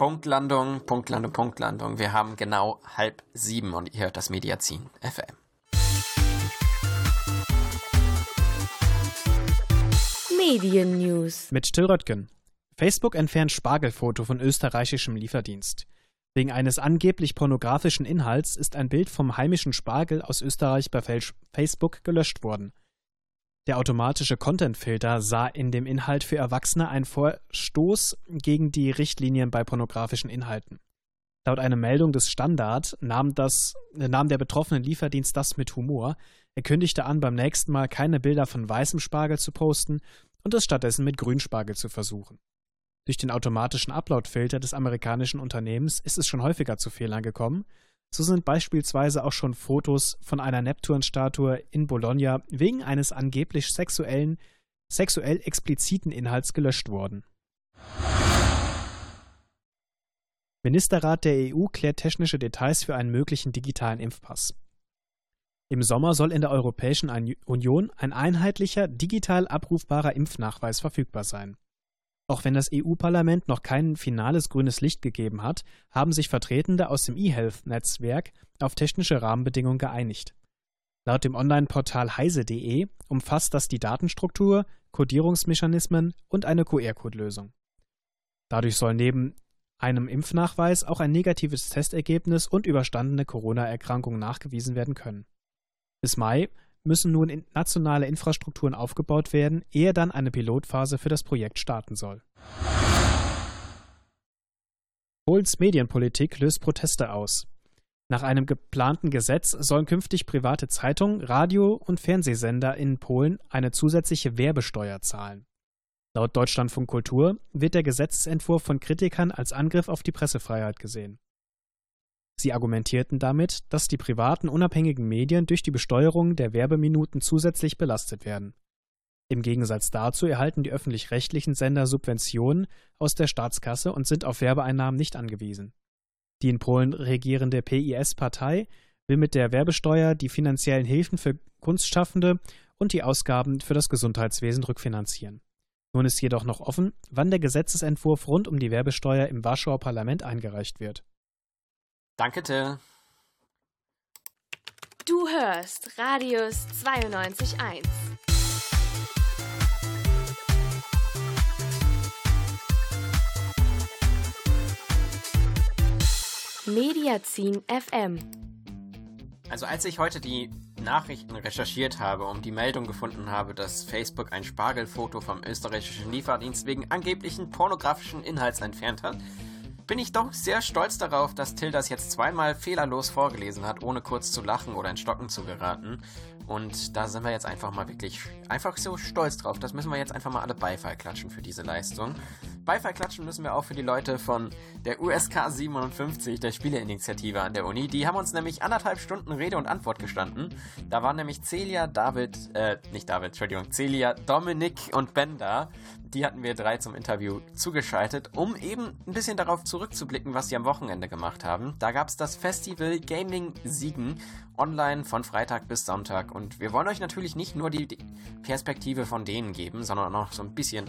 Punktlandung, Punktlandung, Punktlandung. Wir haben genau halb sieben und ihr hört das Mediazin FM. Medien News. Mit Till Röttgen. Facebook entfernt Spargelfoto von österreichischem Lieferdienst. Wegen eines angeblich pornografischen Inhalts ist ein Bild vom heimischen Spargel aus Österreich bei Facebook gelöscht worden. Der automatische Content-Filter sah in dem Inhalt für Erwachsene einen Vorstoß gegen die Richtlinien bei pornografischen Inhalten. Laut einer Meldung des Standard nahm, das, äh, nahm der betroffene Lieferdienst das mit Humor. Er kündigte an, beim nächsten Mal keine Bilder von weißem Spargel zu posten und es stattdessen mit Grünspargel zu versuchen. Durch den automatischen Upload-Filter des amerikanischen Unternehmens ist es schon häufiger zu Fehlern gekommen. So sind beispielsweise auch schon Fotos von einer Neptun-Statue in Bologna wegen eines angeblich sexuellen, sexuell expliziten Inhalts gelöscht worden. Ministerrat der EU klärt technische Details für einen möglichen digitalen Impfpass. Im Sommer soll in der Europäischen Union ein einheitlicher, digital abrufbarer Impfnachweis verfügbar sein. Auch wenn das EU-Parlament noch kein finales grünes Licht gegeben hat, haben sich Vertretende aus dem eHealth-Netzwerk auf technische Rahmenbedingungen geeinigt. Laut dem Online-Portal heise.de umfasst das die Datenstruktur, Codierungsmechanismen und eine QR-Code-Lösung. Dadurch soll neben einem Impfnachweis auch ein negatives Testergebnis und überstandene Corona-Erkrankung nachgewiesen werden können. Bis Mai müssen nun in nationale Infrastrukturen aufgebaut werden, ehe dann eine Pilotphase für das Projekt starten soll. Polens Medienpolitik löst Proteste aus. Nach einem geplanten Gesetz sollen künftig private Zeitungen, Radio- und Fernsehsender in Polen eine zusätzliche Werbesteuer zahlen. Laut Deutschlandfunk Kultur wird der Gesetzentwurf von Kritikern als Angriff auf die Pressefreiheit gesehen. Sie argumentierten damit, dass die privaten unabhängigen Medien durch die Besteuerung der Werbeminuten zusätzlich belastet werden. Im Gegensatz dazu erhalten die öffentlich-rechtlichen Sender Subventionen aus der Staatskasse und sind auf Werbeeinnahmen nicht angewiesen. Die in Polen regierende PIS-Partei will mit der Werbesteuer die finanziellen Hilfen für Kunstschaffende und die Ausgaben für das Gesundheitswesen rückfinanzieren. Nun ist jedoch noch offen, wann der Gesetzesentwurf rund um die Werbesteuer im Warschauer Parlament eingereicht wird. Danke, Till. Du hörst Radius 92.1. Mediazin FM. Also als ich heute die Nachrichten recherchiert habe und die Meldung gefunden habe, dass Facebook ein Spargelfoto vom österreichischen Lieferdienst wegen angeblichen pornografischen Inhalts entfernt hat, bin ich doch sehr stolz darauf, dass Till das jetzt zweimal fehlerlos vorgelesen hat, ohne kurz zu lachen oder in Stocken zu geraten. Und da sind wir jetzt einfach mal wirklich einfach so stolz drauf. Das müssen wir jetzt einfach mal alle Beifall klatschen für diese Leistung. Beifall klatschen müssen wir auch für die Leute von der USK 57, der Spieleinitiative an der Uni. Die haben uns nämlich anderthalb Stunden Rede und Antwort gestanden. Da waren nämlich Celia, David, äh, nicht David, Entschuldigung, Celia, Dominik und Ben da. Die hatten wir drei zum Interview zugeschaltet, um eben ein bisschen darauf zurückzublicken, was sie am Wochenende gemacht haben. Da gab es das Festival Gaming Siegen online von Freitag bis Sonntag. Und wir wollen euch natürlich nicht nur die Perspektive von denen geben, sondern auch so ein bisschen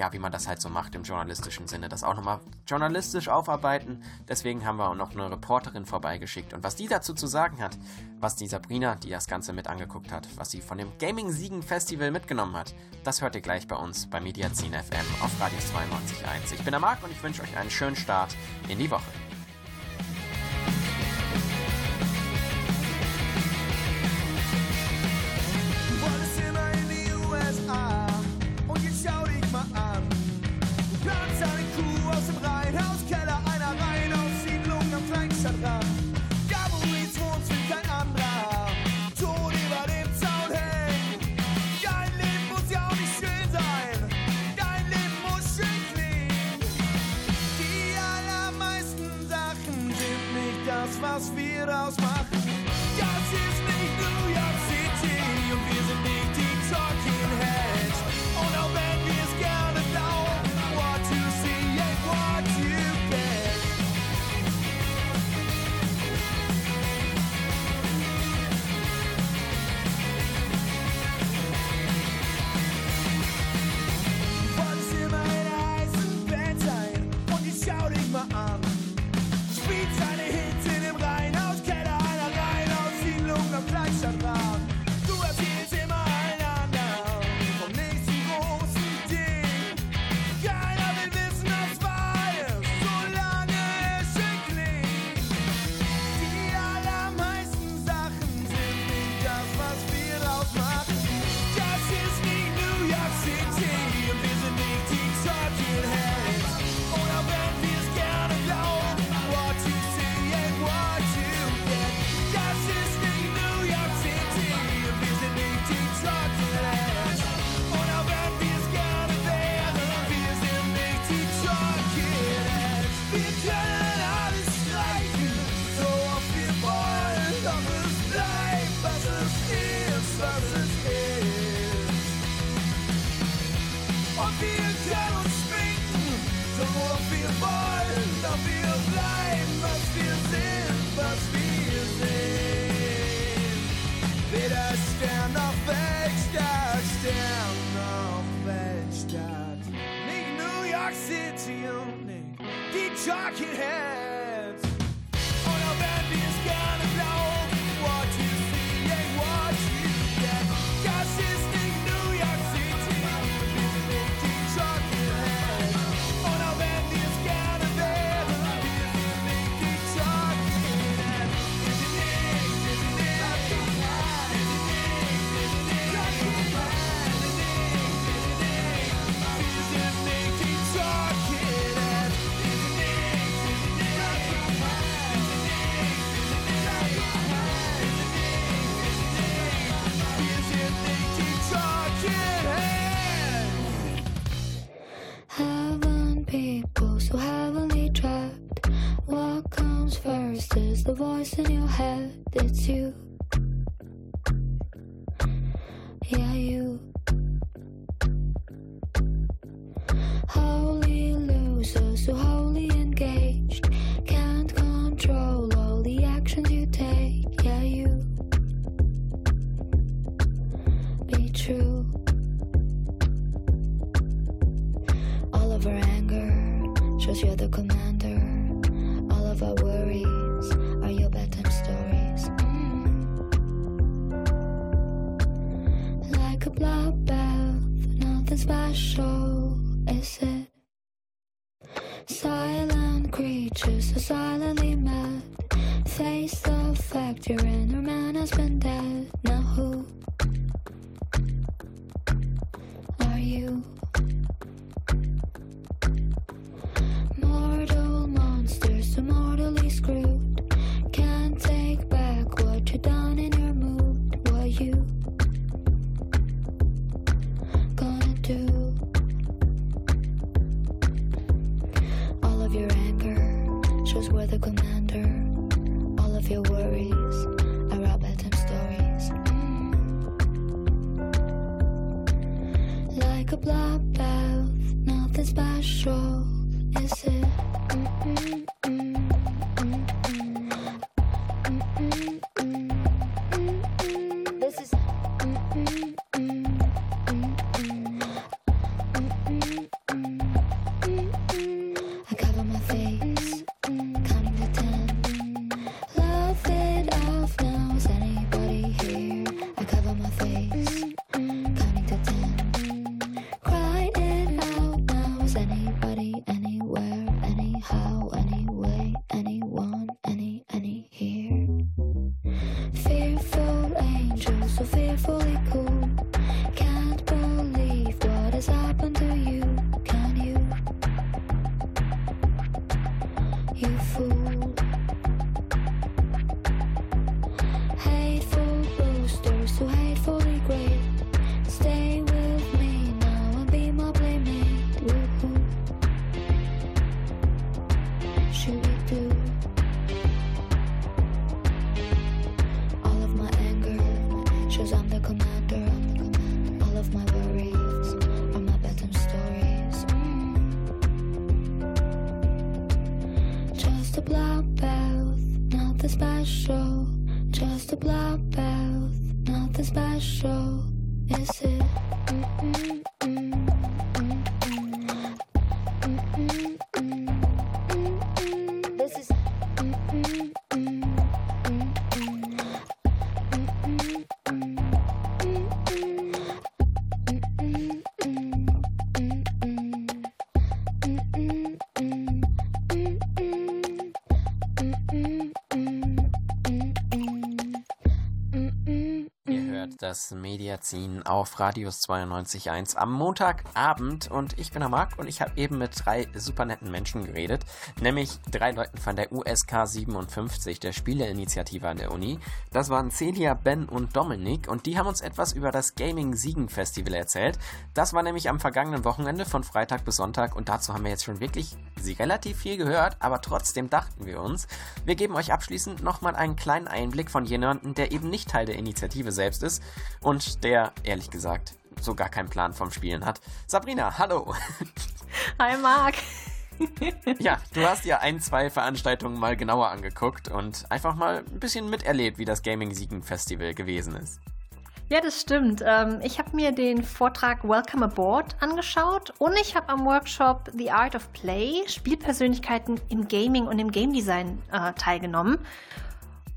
ja, wie man das halt so macht im journalistischen Sinne, das auch nochmal journalistisch aufarbeiten. Deswegen haben wir auch noch eine Reporterin vorbeigeschickt. Und was die dazu zu sagen hat, was die Sabrina, die das Ganze mit angeguckt hat, was sie von dem Gaming Siegen Festival mitgenommen hat, das hört ihr gleich bei uns bei Mediazin FM auf Radio 92.1. Ich bin der Marc und ich wünsche euch einen schönen Start in die Woche. Du Africa. Das Mediazin auf Radius 92.1 am Montagabend und ich bin der Marc und ich habe eben mit drei super netten Menschen geredet, nämlich drei Leuten von der USK 57, der Spieleinitiative an der Uni. Das waren Celia, Ben und Dominik und die haben uns etwas über das Gaming Siegen Festival erzählt. Das war nämlich am vergangenen Wochenende von Freitag bis Sonntag und dazu haben wir jetzt schon wirklich relativ viel gehört, aber trotzdem dachten wir uns, wir geben euch abschließend nochmal einen kleinen Einblick von jemandem, der eben nicht Teil der Initiative selbst ist und der, ehrlich gesagt, so gar keinen Plan vom Spielen hat. Sabrina, hallo! [laughs] Hi Marc! ja, du hast ja ein, zwei Veranstaltungen mal genauer angeguckt und einfach mal ein bisschen miterlebt, wie das Gaming Siegen Festival gewesen ist. Ja, das stimmt. Ähm, ich habe mir den Vortrag Welcome Aboard angeschaut und ich habe am Workshop The Art of Play Spielpersönlichkeiten im Gaming und im Game Design äh, teilgenommen.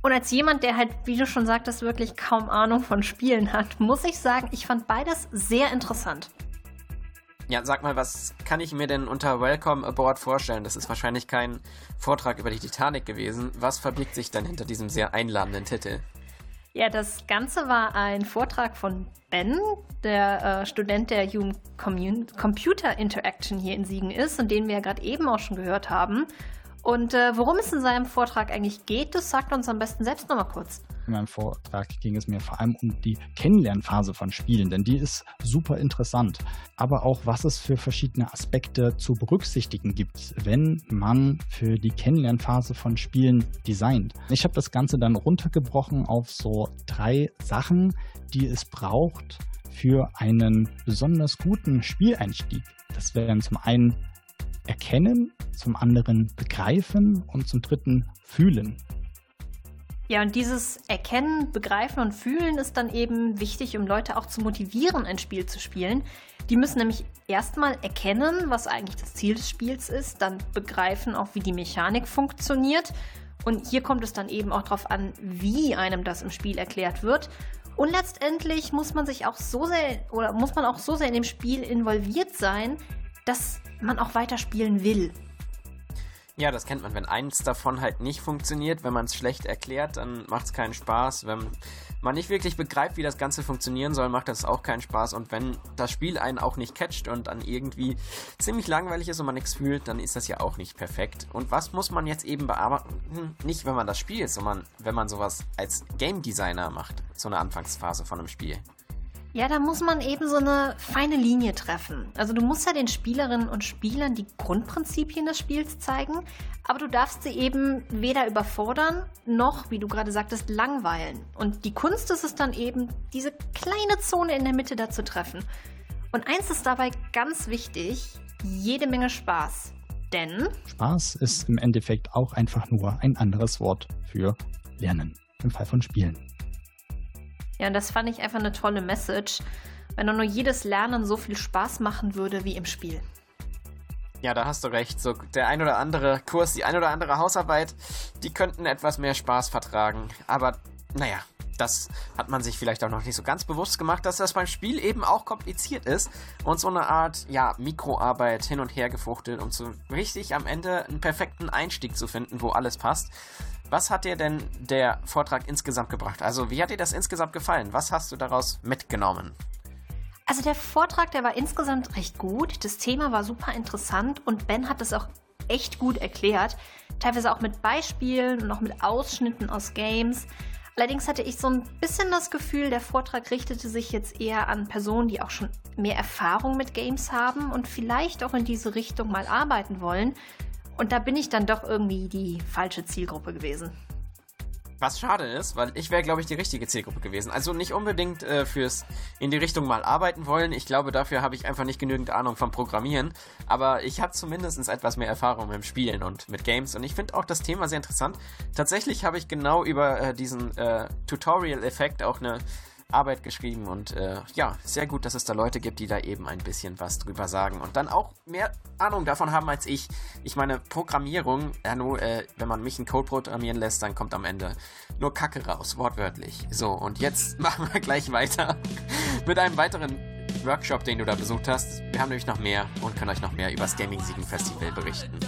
Und als jemand, der halt, wie du schon sagtest, wirklich kaum Ahnung von Spielen hat, muss ich sagen, ich fand beides sehr interessant. Ja, sag mal, was kann ich mir denn unter Welcome Aboard vorstellen? Das ist wahrscheinlich kein Vortrag über die Titanic gewesen. Was verbirgt sich denn hinter diesem sehr einladenden Titel? Ja, das Ganze war ein Vortrag von Ben, der äh, Student der Human Commun Computer Interaction hier in Siegen ist und den wir ja gerade eben auch schon gehört haben. Und äh, worum es in seinem Vortrag eigentlich geht, das sagt er uns am besten selbst nochmal kurz. In meinem Vortrag ging es mir vor allem um die Kennenlernphase von Spielen, denn die ist super interessant. Aber auch, was es für verschiedene Aspekte zu berücksichtigen gibt, wenn man für die Kennenlernphase von Spielen designt. Ich habe das Ganze dann runtergebrochen auf so drei Sachen, die es braucht für einen besonders guten Spieleinstieg. Das wären zum einen erkennen, zum anderen begreifen und zum dritten fühlen. Ja, und dieses Erkennen, Begreifen und Fühlen ist dann eben wichtig, um Leute auch zu motivieren, ein Spiel zu spielen. Die müssen nämlich erstmal erkennen, was eigentlich das Ziel des Spiels ist, dann begreifen auch, wie die Mechanik funktioniert. Und hier kommt es dann eben auch darauf an, wie einem das im Spiel erklärt wird. Und letztendlich muss man sich auch so sehr oder muss man auch so sehr in dem Spiel involviert sein, dass man auch weiterspielen will. Ja, das kennt man. Wenn eins davon halt nicht funktioniert, wenn man es schlecht erklärt, dann macht es keinen Spaß. Wenn man nicht wirklich begreift, wie das Ganze funktionieren soll, macht das auch keinen Spaß. Und wenn das Spiel einen auch nicht catcht und dann irgendwie ziemlich langweilig ist und man nichts fühlt, dann ist das ja auch nicht perfekt. Und was muss man jetzt eben bearbeiten? Nicht, wenn man das spielt, sondern wenn man sowas als Game Designer macht. So eine Anfangsphase von einem Spiel. Ja, da muss man eben so eine feine Linie treffen. Also du musst ja den Spielerinnen und Spielern die Grundprinzipien des Spiels zeigen, aber du darfst sie eben weder überfordern noch, wie du gerade sagtest, langweilen. Und die Kunst ist es dann eben, diese kleine Zone in der Mitte da zu treffen. Und eins ist dabei ganz wichtig, jede Menge Spaß. Denn Spaß ist im Endeffekt auch einfach nur ein anderes Wort für Lernen. Im Fall von Spielen. Ja, und das fand ich einfach eine tolle Message, wenn nur jedes Lernen so viel Spaß machen würde wie im Spiel. Ja, da hast du recht. So der ein oder andere Kurs, die ein oder andere Hausarbeit, die könnten etwas mehr Spaß vertragen. Aber naja, das hat man sich vielleicht auch noch nicht so ganz bewusst gemacht, dass das beim Spiel eben auch kompliziert ist und so eine Art, ja, Mikroarbeit hin und her gefuchtelt, um so richtig am Ende einen perfekten Einstieg zu finden, wo alles passt. Was hat dir denn der Vortrag insgesamt gebracht? Also, wie hat dir das insgesamt gefallen? Was hast du daraus mitgenommen? Also der Vortrag, der war insgesamt recht gut. Das Thema war super interessant und Ben hat es auch echt gut erklärt. Teilweise auch mit Beispielen und auch mit Ausschnitten aus Games. Allerdings hatte ich so ein bisschen das Gefühl, der Vortrag richtete sich jetzt eher an Personen, die auch schon mehr Erfahrung mit Games haben und vielleicht auch in diese Richtung mal arbeiten wollen. Und da bin ich dann doch irgendwie die falsche Zielgruppe gewesen. Was schade ist, weil ich wäre, glaube ich, die richtige Zielgruppe gewesen. Also nicht unbedingt äh, fürs in die Richtung mal arbeiten wollen. Ich glaube, dafür habe ich einfach nicht genügend Ahnung vom Programmieren. Aber ich habe zumindest etwas mehr Erfahrung dem Spielen und mit Games. Und ich finde auch das Thema sehr interessant. Tatsächlich habe ich genau über äh, diesen äh, Tutorial-Effekt auch eine Arbeit geschrieben und äh, ja, sehr gut, dass es da Leute gibt, die da eben ein bisschen was drüber sagen und dann auch mehr Ahnung davon haben als ich. Ich meine, Programmierung, nur, äh, wenn man mich einen Code programmieren lässt, dann kommt am Ende nur Kacke raus, wortwörtlich. So, und jetzt [laughs] machen wir gleich weiter [laughs] mit einem weiteren Workshop, den du da besucht hast. Wir haben nämlich noch mehr und können euch noch mehr über das Gaming Siegen Festival berichten.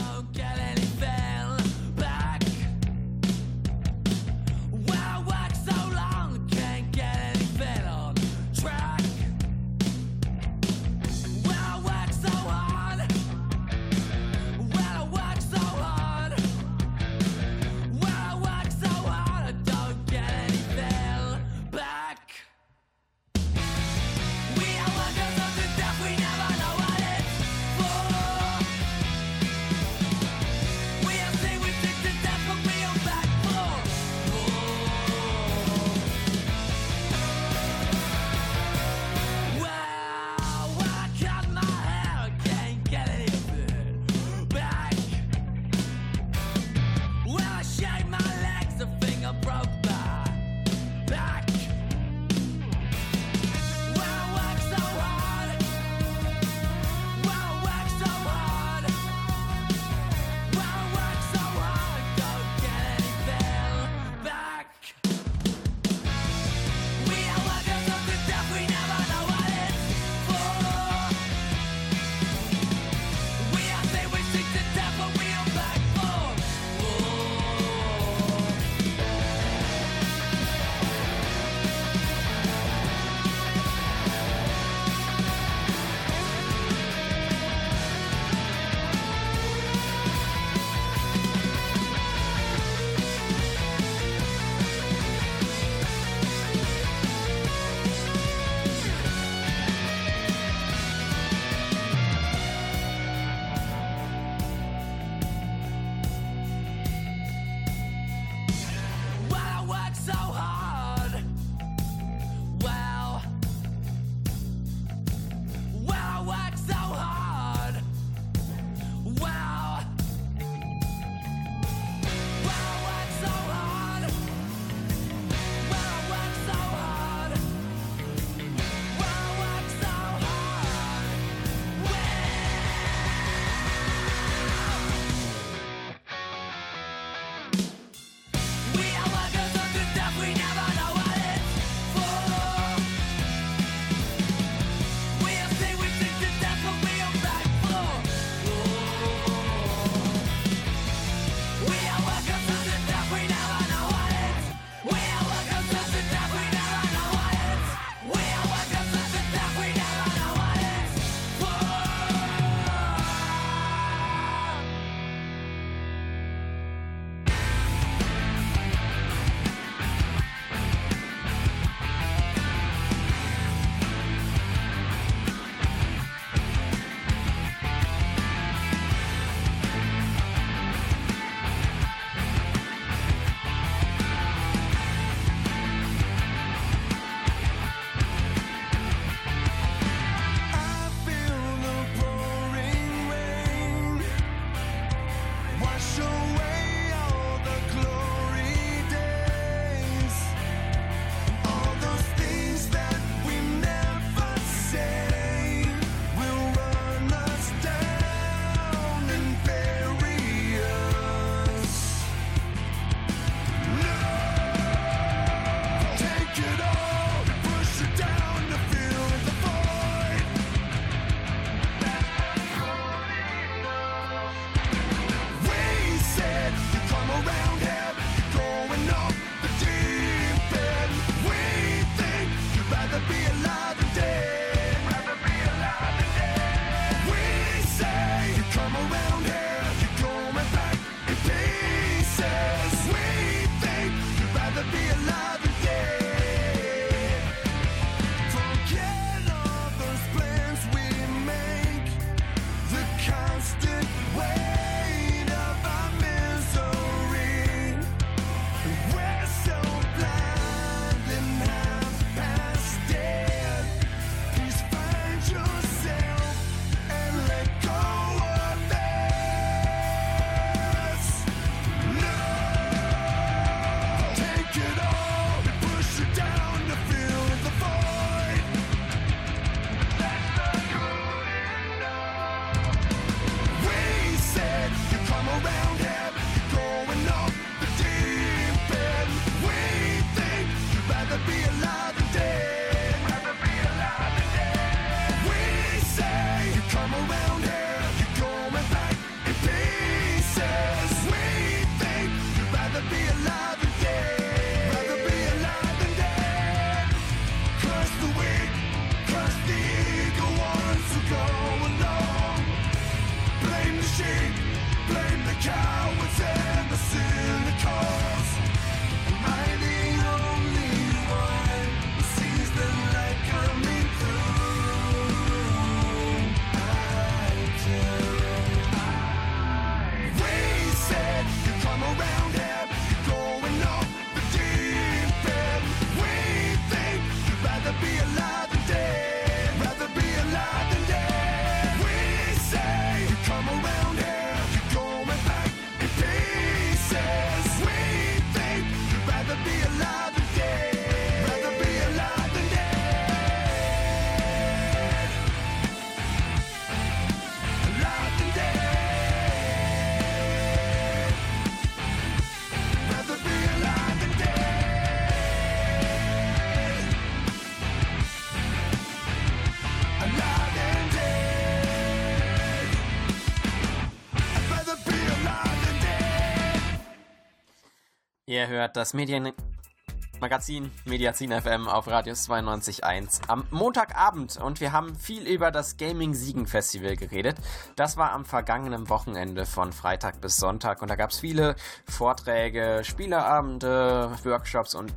Ihr hört das Medienmagazin Mediazin FM auf Radius 92.1 am Montagabend und wir haben viel über das Gaming Siegen Festival geredet. Das war am vergangenen Wochenende von Freitag bis Sonntag und da gab es viele Vorträge, Spieleabende, Workshops und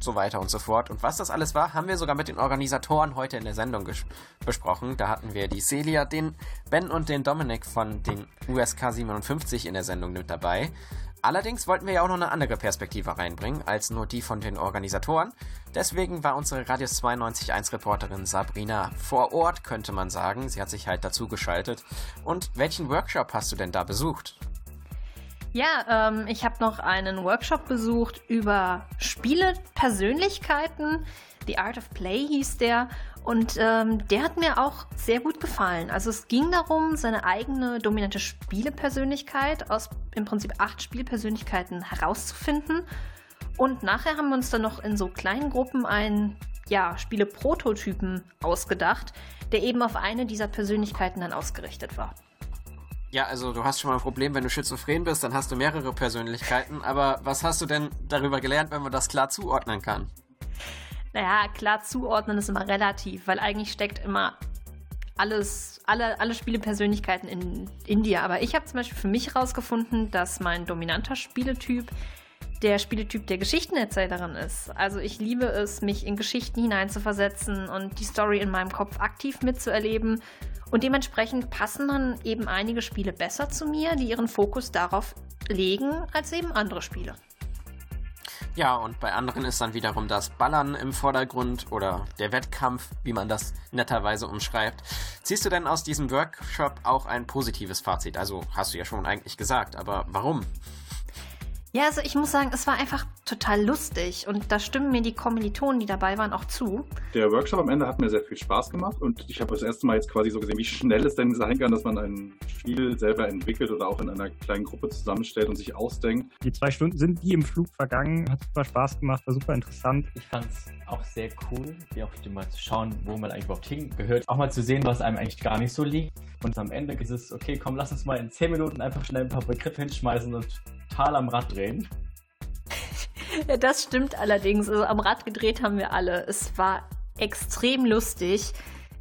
so weiter und so fort. Und was das alles war, haben wir sogar mit den Organisatoren heute in der Sendung besprochen. Da hatten wir die Celia, den Ben und den Dominik von den USK 57 in der Sendung mit dabei. Allerdings wollten wir ja auch noch eine andere Perspektive reinbringen, als nur die von den Organisatoren. Deswegen war unsere Radius 92.1 Reporterin Sabrina vor Ort, könnte man sagen. Sie hat sich halt dazu geschaltet. Und welchen Workshop hast du denn da besucht? Ja, ähm, ich habe noch einen Workshop besucht über Spielepersönlichkeiten. The Art of Play hieß der. Und ähm, der hat mir auch sehr gut gefallen. Also es ging darum, seine eigene dominante Spielepersönlichkeit aus im Prinzip acht Spielpersönlichkeiten herauszufinden. Und nachher haben wir uns dann noch in so kleinen Gruppen einen ja, Spiele-Prototypen ausgedacht, der eben auf eine dieser Persönlichkeiten dann ausgerichtet war. Ja, also du hast schon mal ein Problem, wenn du schizophren bist, dann hast du mehrere Persönlichkeiten. Aber was hast du denn darüber gelernt, wenn man das klar zuordnen kann? Naja, klar zuordnen ist immer relativ, weil eigentlich steckt immer alles, alle, alle Spielepersönlichkeiten in, in dir. Aber ich habe zum Beispiel für mich herausgefunden, dass mein dominanter Spieletyp der Spieletyp der Geschichtenerzählerin ist. Also ich liebe es, mich in Geschichten hineinzuversetzen und die Story in meinem Kopf aktiv mitzuerleben. Und dementsprechend passen dann eben einige Spiele besser zu mir, die ihren Fokus darauf legen, als eben andere Spiele. Ja, und bei anderen ist dann wiederum das Ballern im Vordergrund oder der Wettkampf, wie man das netterweise umschreibt. Ziehst du denn aus diesem Workshop auch ein positives Fazit? Also hast du ja schon eigentlich gesagt, aber warum? Ja, also ich muss sagen, es war einfach total lustig und da stimmen mir die Kommilitonen, die dabei waren, auch zu. Der Workshop am Ende hat mir sehr viel Spaß gemacht und ich habe das erste Mal jetzt quasi so gesehen, wie schnell es denn sein kann, dass man ein Spiel selber entwickelt oder auch in einer kleinen Gruppe zusammenstellt und sich ausdenkt. Die zwei Stunden sind wie im Flug vergangen, hat super Spaß gemacht, war super interessant. Ich fand es auch sehr cool, wie auch mal zu schauen, wo man eigentlich überhaupt hingehört. Auch mal zu sehen, was einem eigentlich gar nicht so liegt. Und am Ende ist es, okay, komm, lass uns mal in 10 Minuten einfach schnell ein paar Begriffe hinschmeißen und total am Rad drehen. Ja, das stimmt allerdings. Also am Rad gedreht haben wir alle. Es war extrem lustig.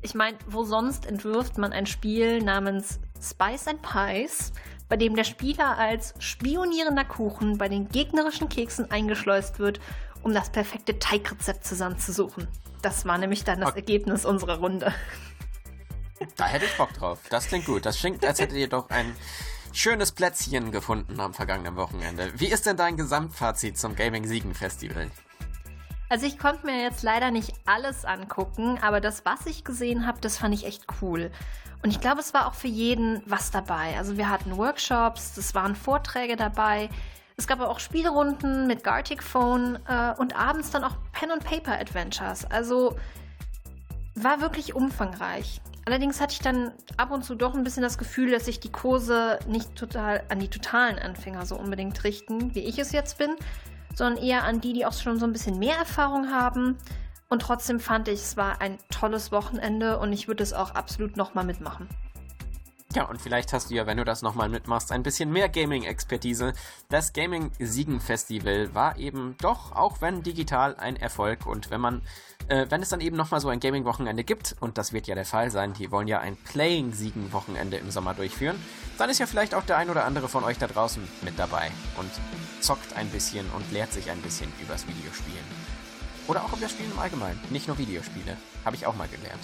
Ich meine, wo sonst entwirft man ein Spiel namens Spice and Pies, bei dem der Spieler als spionierender Kuchen bei den gegnerischen Keksen eingeschleust wird, um das perfekte Teigrezept zusammenzusuchen. Das war nämlich dann das Ergebnis unserer Runde. Da hätte ich Bock drauf. Das klingt gut. Das klingt, als hättet ihr doch ein schönes Plätzchen gefunden am vergangenen Wochenende. Wie ist denn dein Gesamtfazit zum Gaming Siegen Festival? Also ich konnte mir jetzt leider nicht alles angucken, aber das, was ich gesehen habe, das fand ich echt cool. Und ich glaube, es war auch für jeden was dabei. Also wir hatten Workshops, es waren Vorträge dabei, es gab auch Spielrunden mit Gartic Phone äh, und abends dann auch Pen and Paper Adventures. Also war wirklich umfangreich. Allerdings hatte ich dann ab und zu doch ein bisschen das Gefühl, dass sich die Kurse nicht total an die totalen Anfänger so unbedingt richten, wie ich es jetzt bin, sondern eher an die, die auch schon so ein bisschen mehr Erfahrung haben. Und trotzdem fand ich, es war ein tolles Wochenende und ich würde es auch absolut nochmal mitmachen. Ja, und vielleicht hast du ja, wenn du das nochmal mitmachst, ein bisschen mehr Gaming-Expertise. Das Gaming Siegen Festival war eben doch, auch wenn digital, ein Erfolg. Und wenn man, äh, wenn es dann eben nochmal so ein Gaming-Wochenende gibt, und das wird ja der Fall sein, die wollen ja ein Playing-Siegen-Wochenende im Sommer durchführen, dann ist ja vielleicht auch der ein oder andere von euch da draußen mit dabei und zockt ein bisschen und lehrt sich ein bisschen übers Videospielen. Oder auch über Spielen im Allgemeinen, nicht nur Videospiele. Habe ich auch mal gelernt.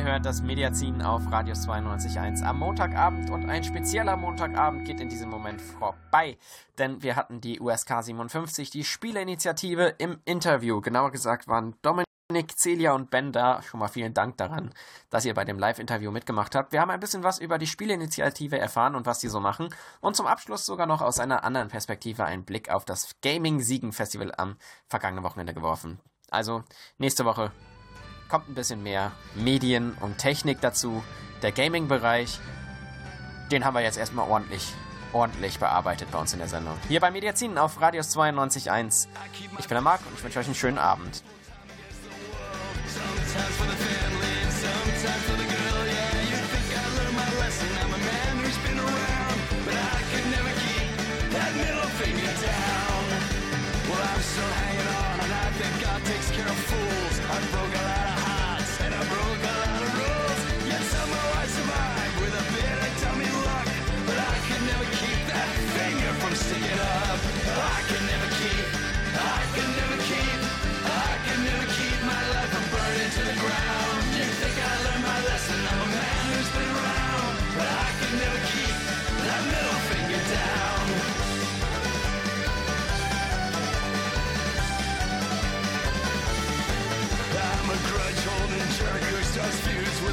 Ihr hört das Mediazin auf Radius 92.1 am Montagabend und ein spezieller Montagabend geht in diesem Moment vorbei, denn wir hatten die USK 57, die Spieleinitiative im Interview. Genauer gesagt waren Dominik, Celia und Ben da. Schon mal vielen Dank daran, dass ihr bei dem Live-Interview mitgemacht habt. Wir haben ein bisschen was über die Spieleinitiative erfahren und was die so machen und zum Abschluss sogar noch aus einer anderen Perspektive einen Blick auf das Gaming-Siegen-Festival am vergangenen Wochenende geworfen. Also nächste Woche kommt ein bisschen mehr Medien und Technik dazu. Der Gaming-Bereich, den haben wir jetzt erstmal ordentlich, ordentlich bearbeitet bei uns in der Sendung. Hier bei Mediazin auf Radius 92.1. Ich bin der Marc und ich wünsche euch einen schönen Abend.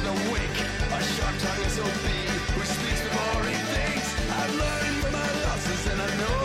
A wink. A sharp tongue is OB who speaks before he thinks. I've learned from my losses and I know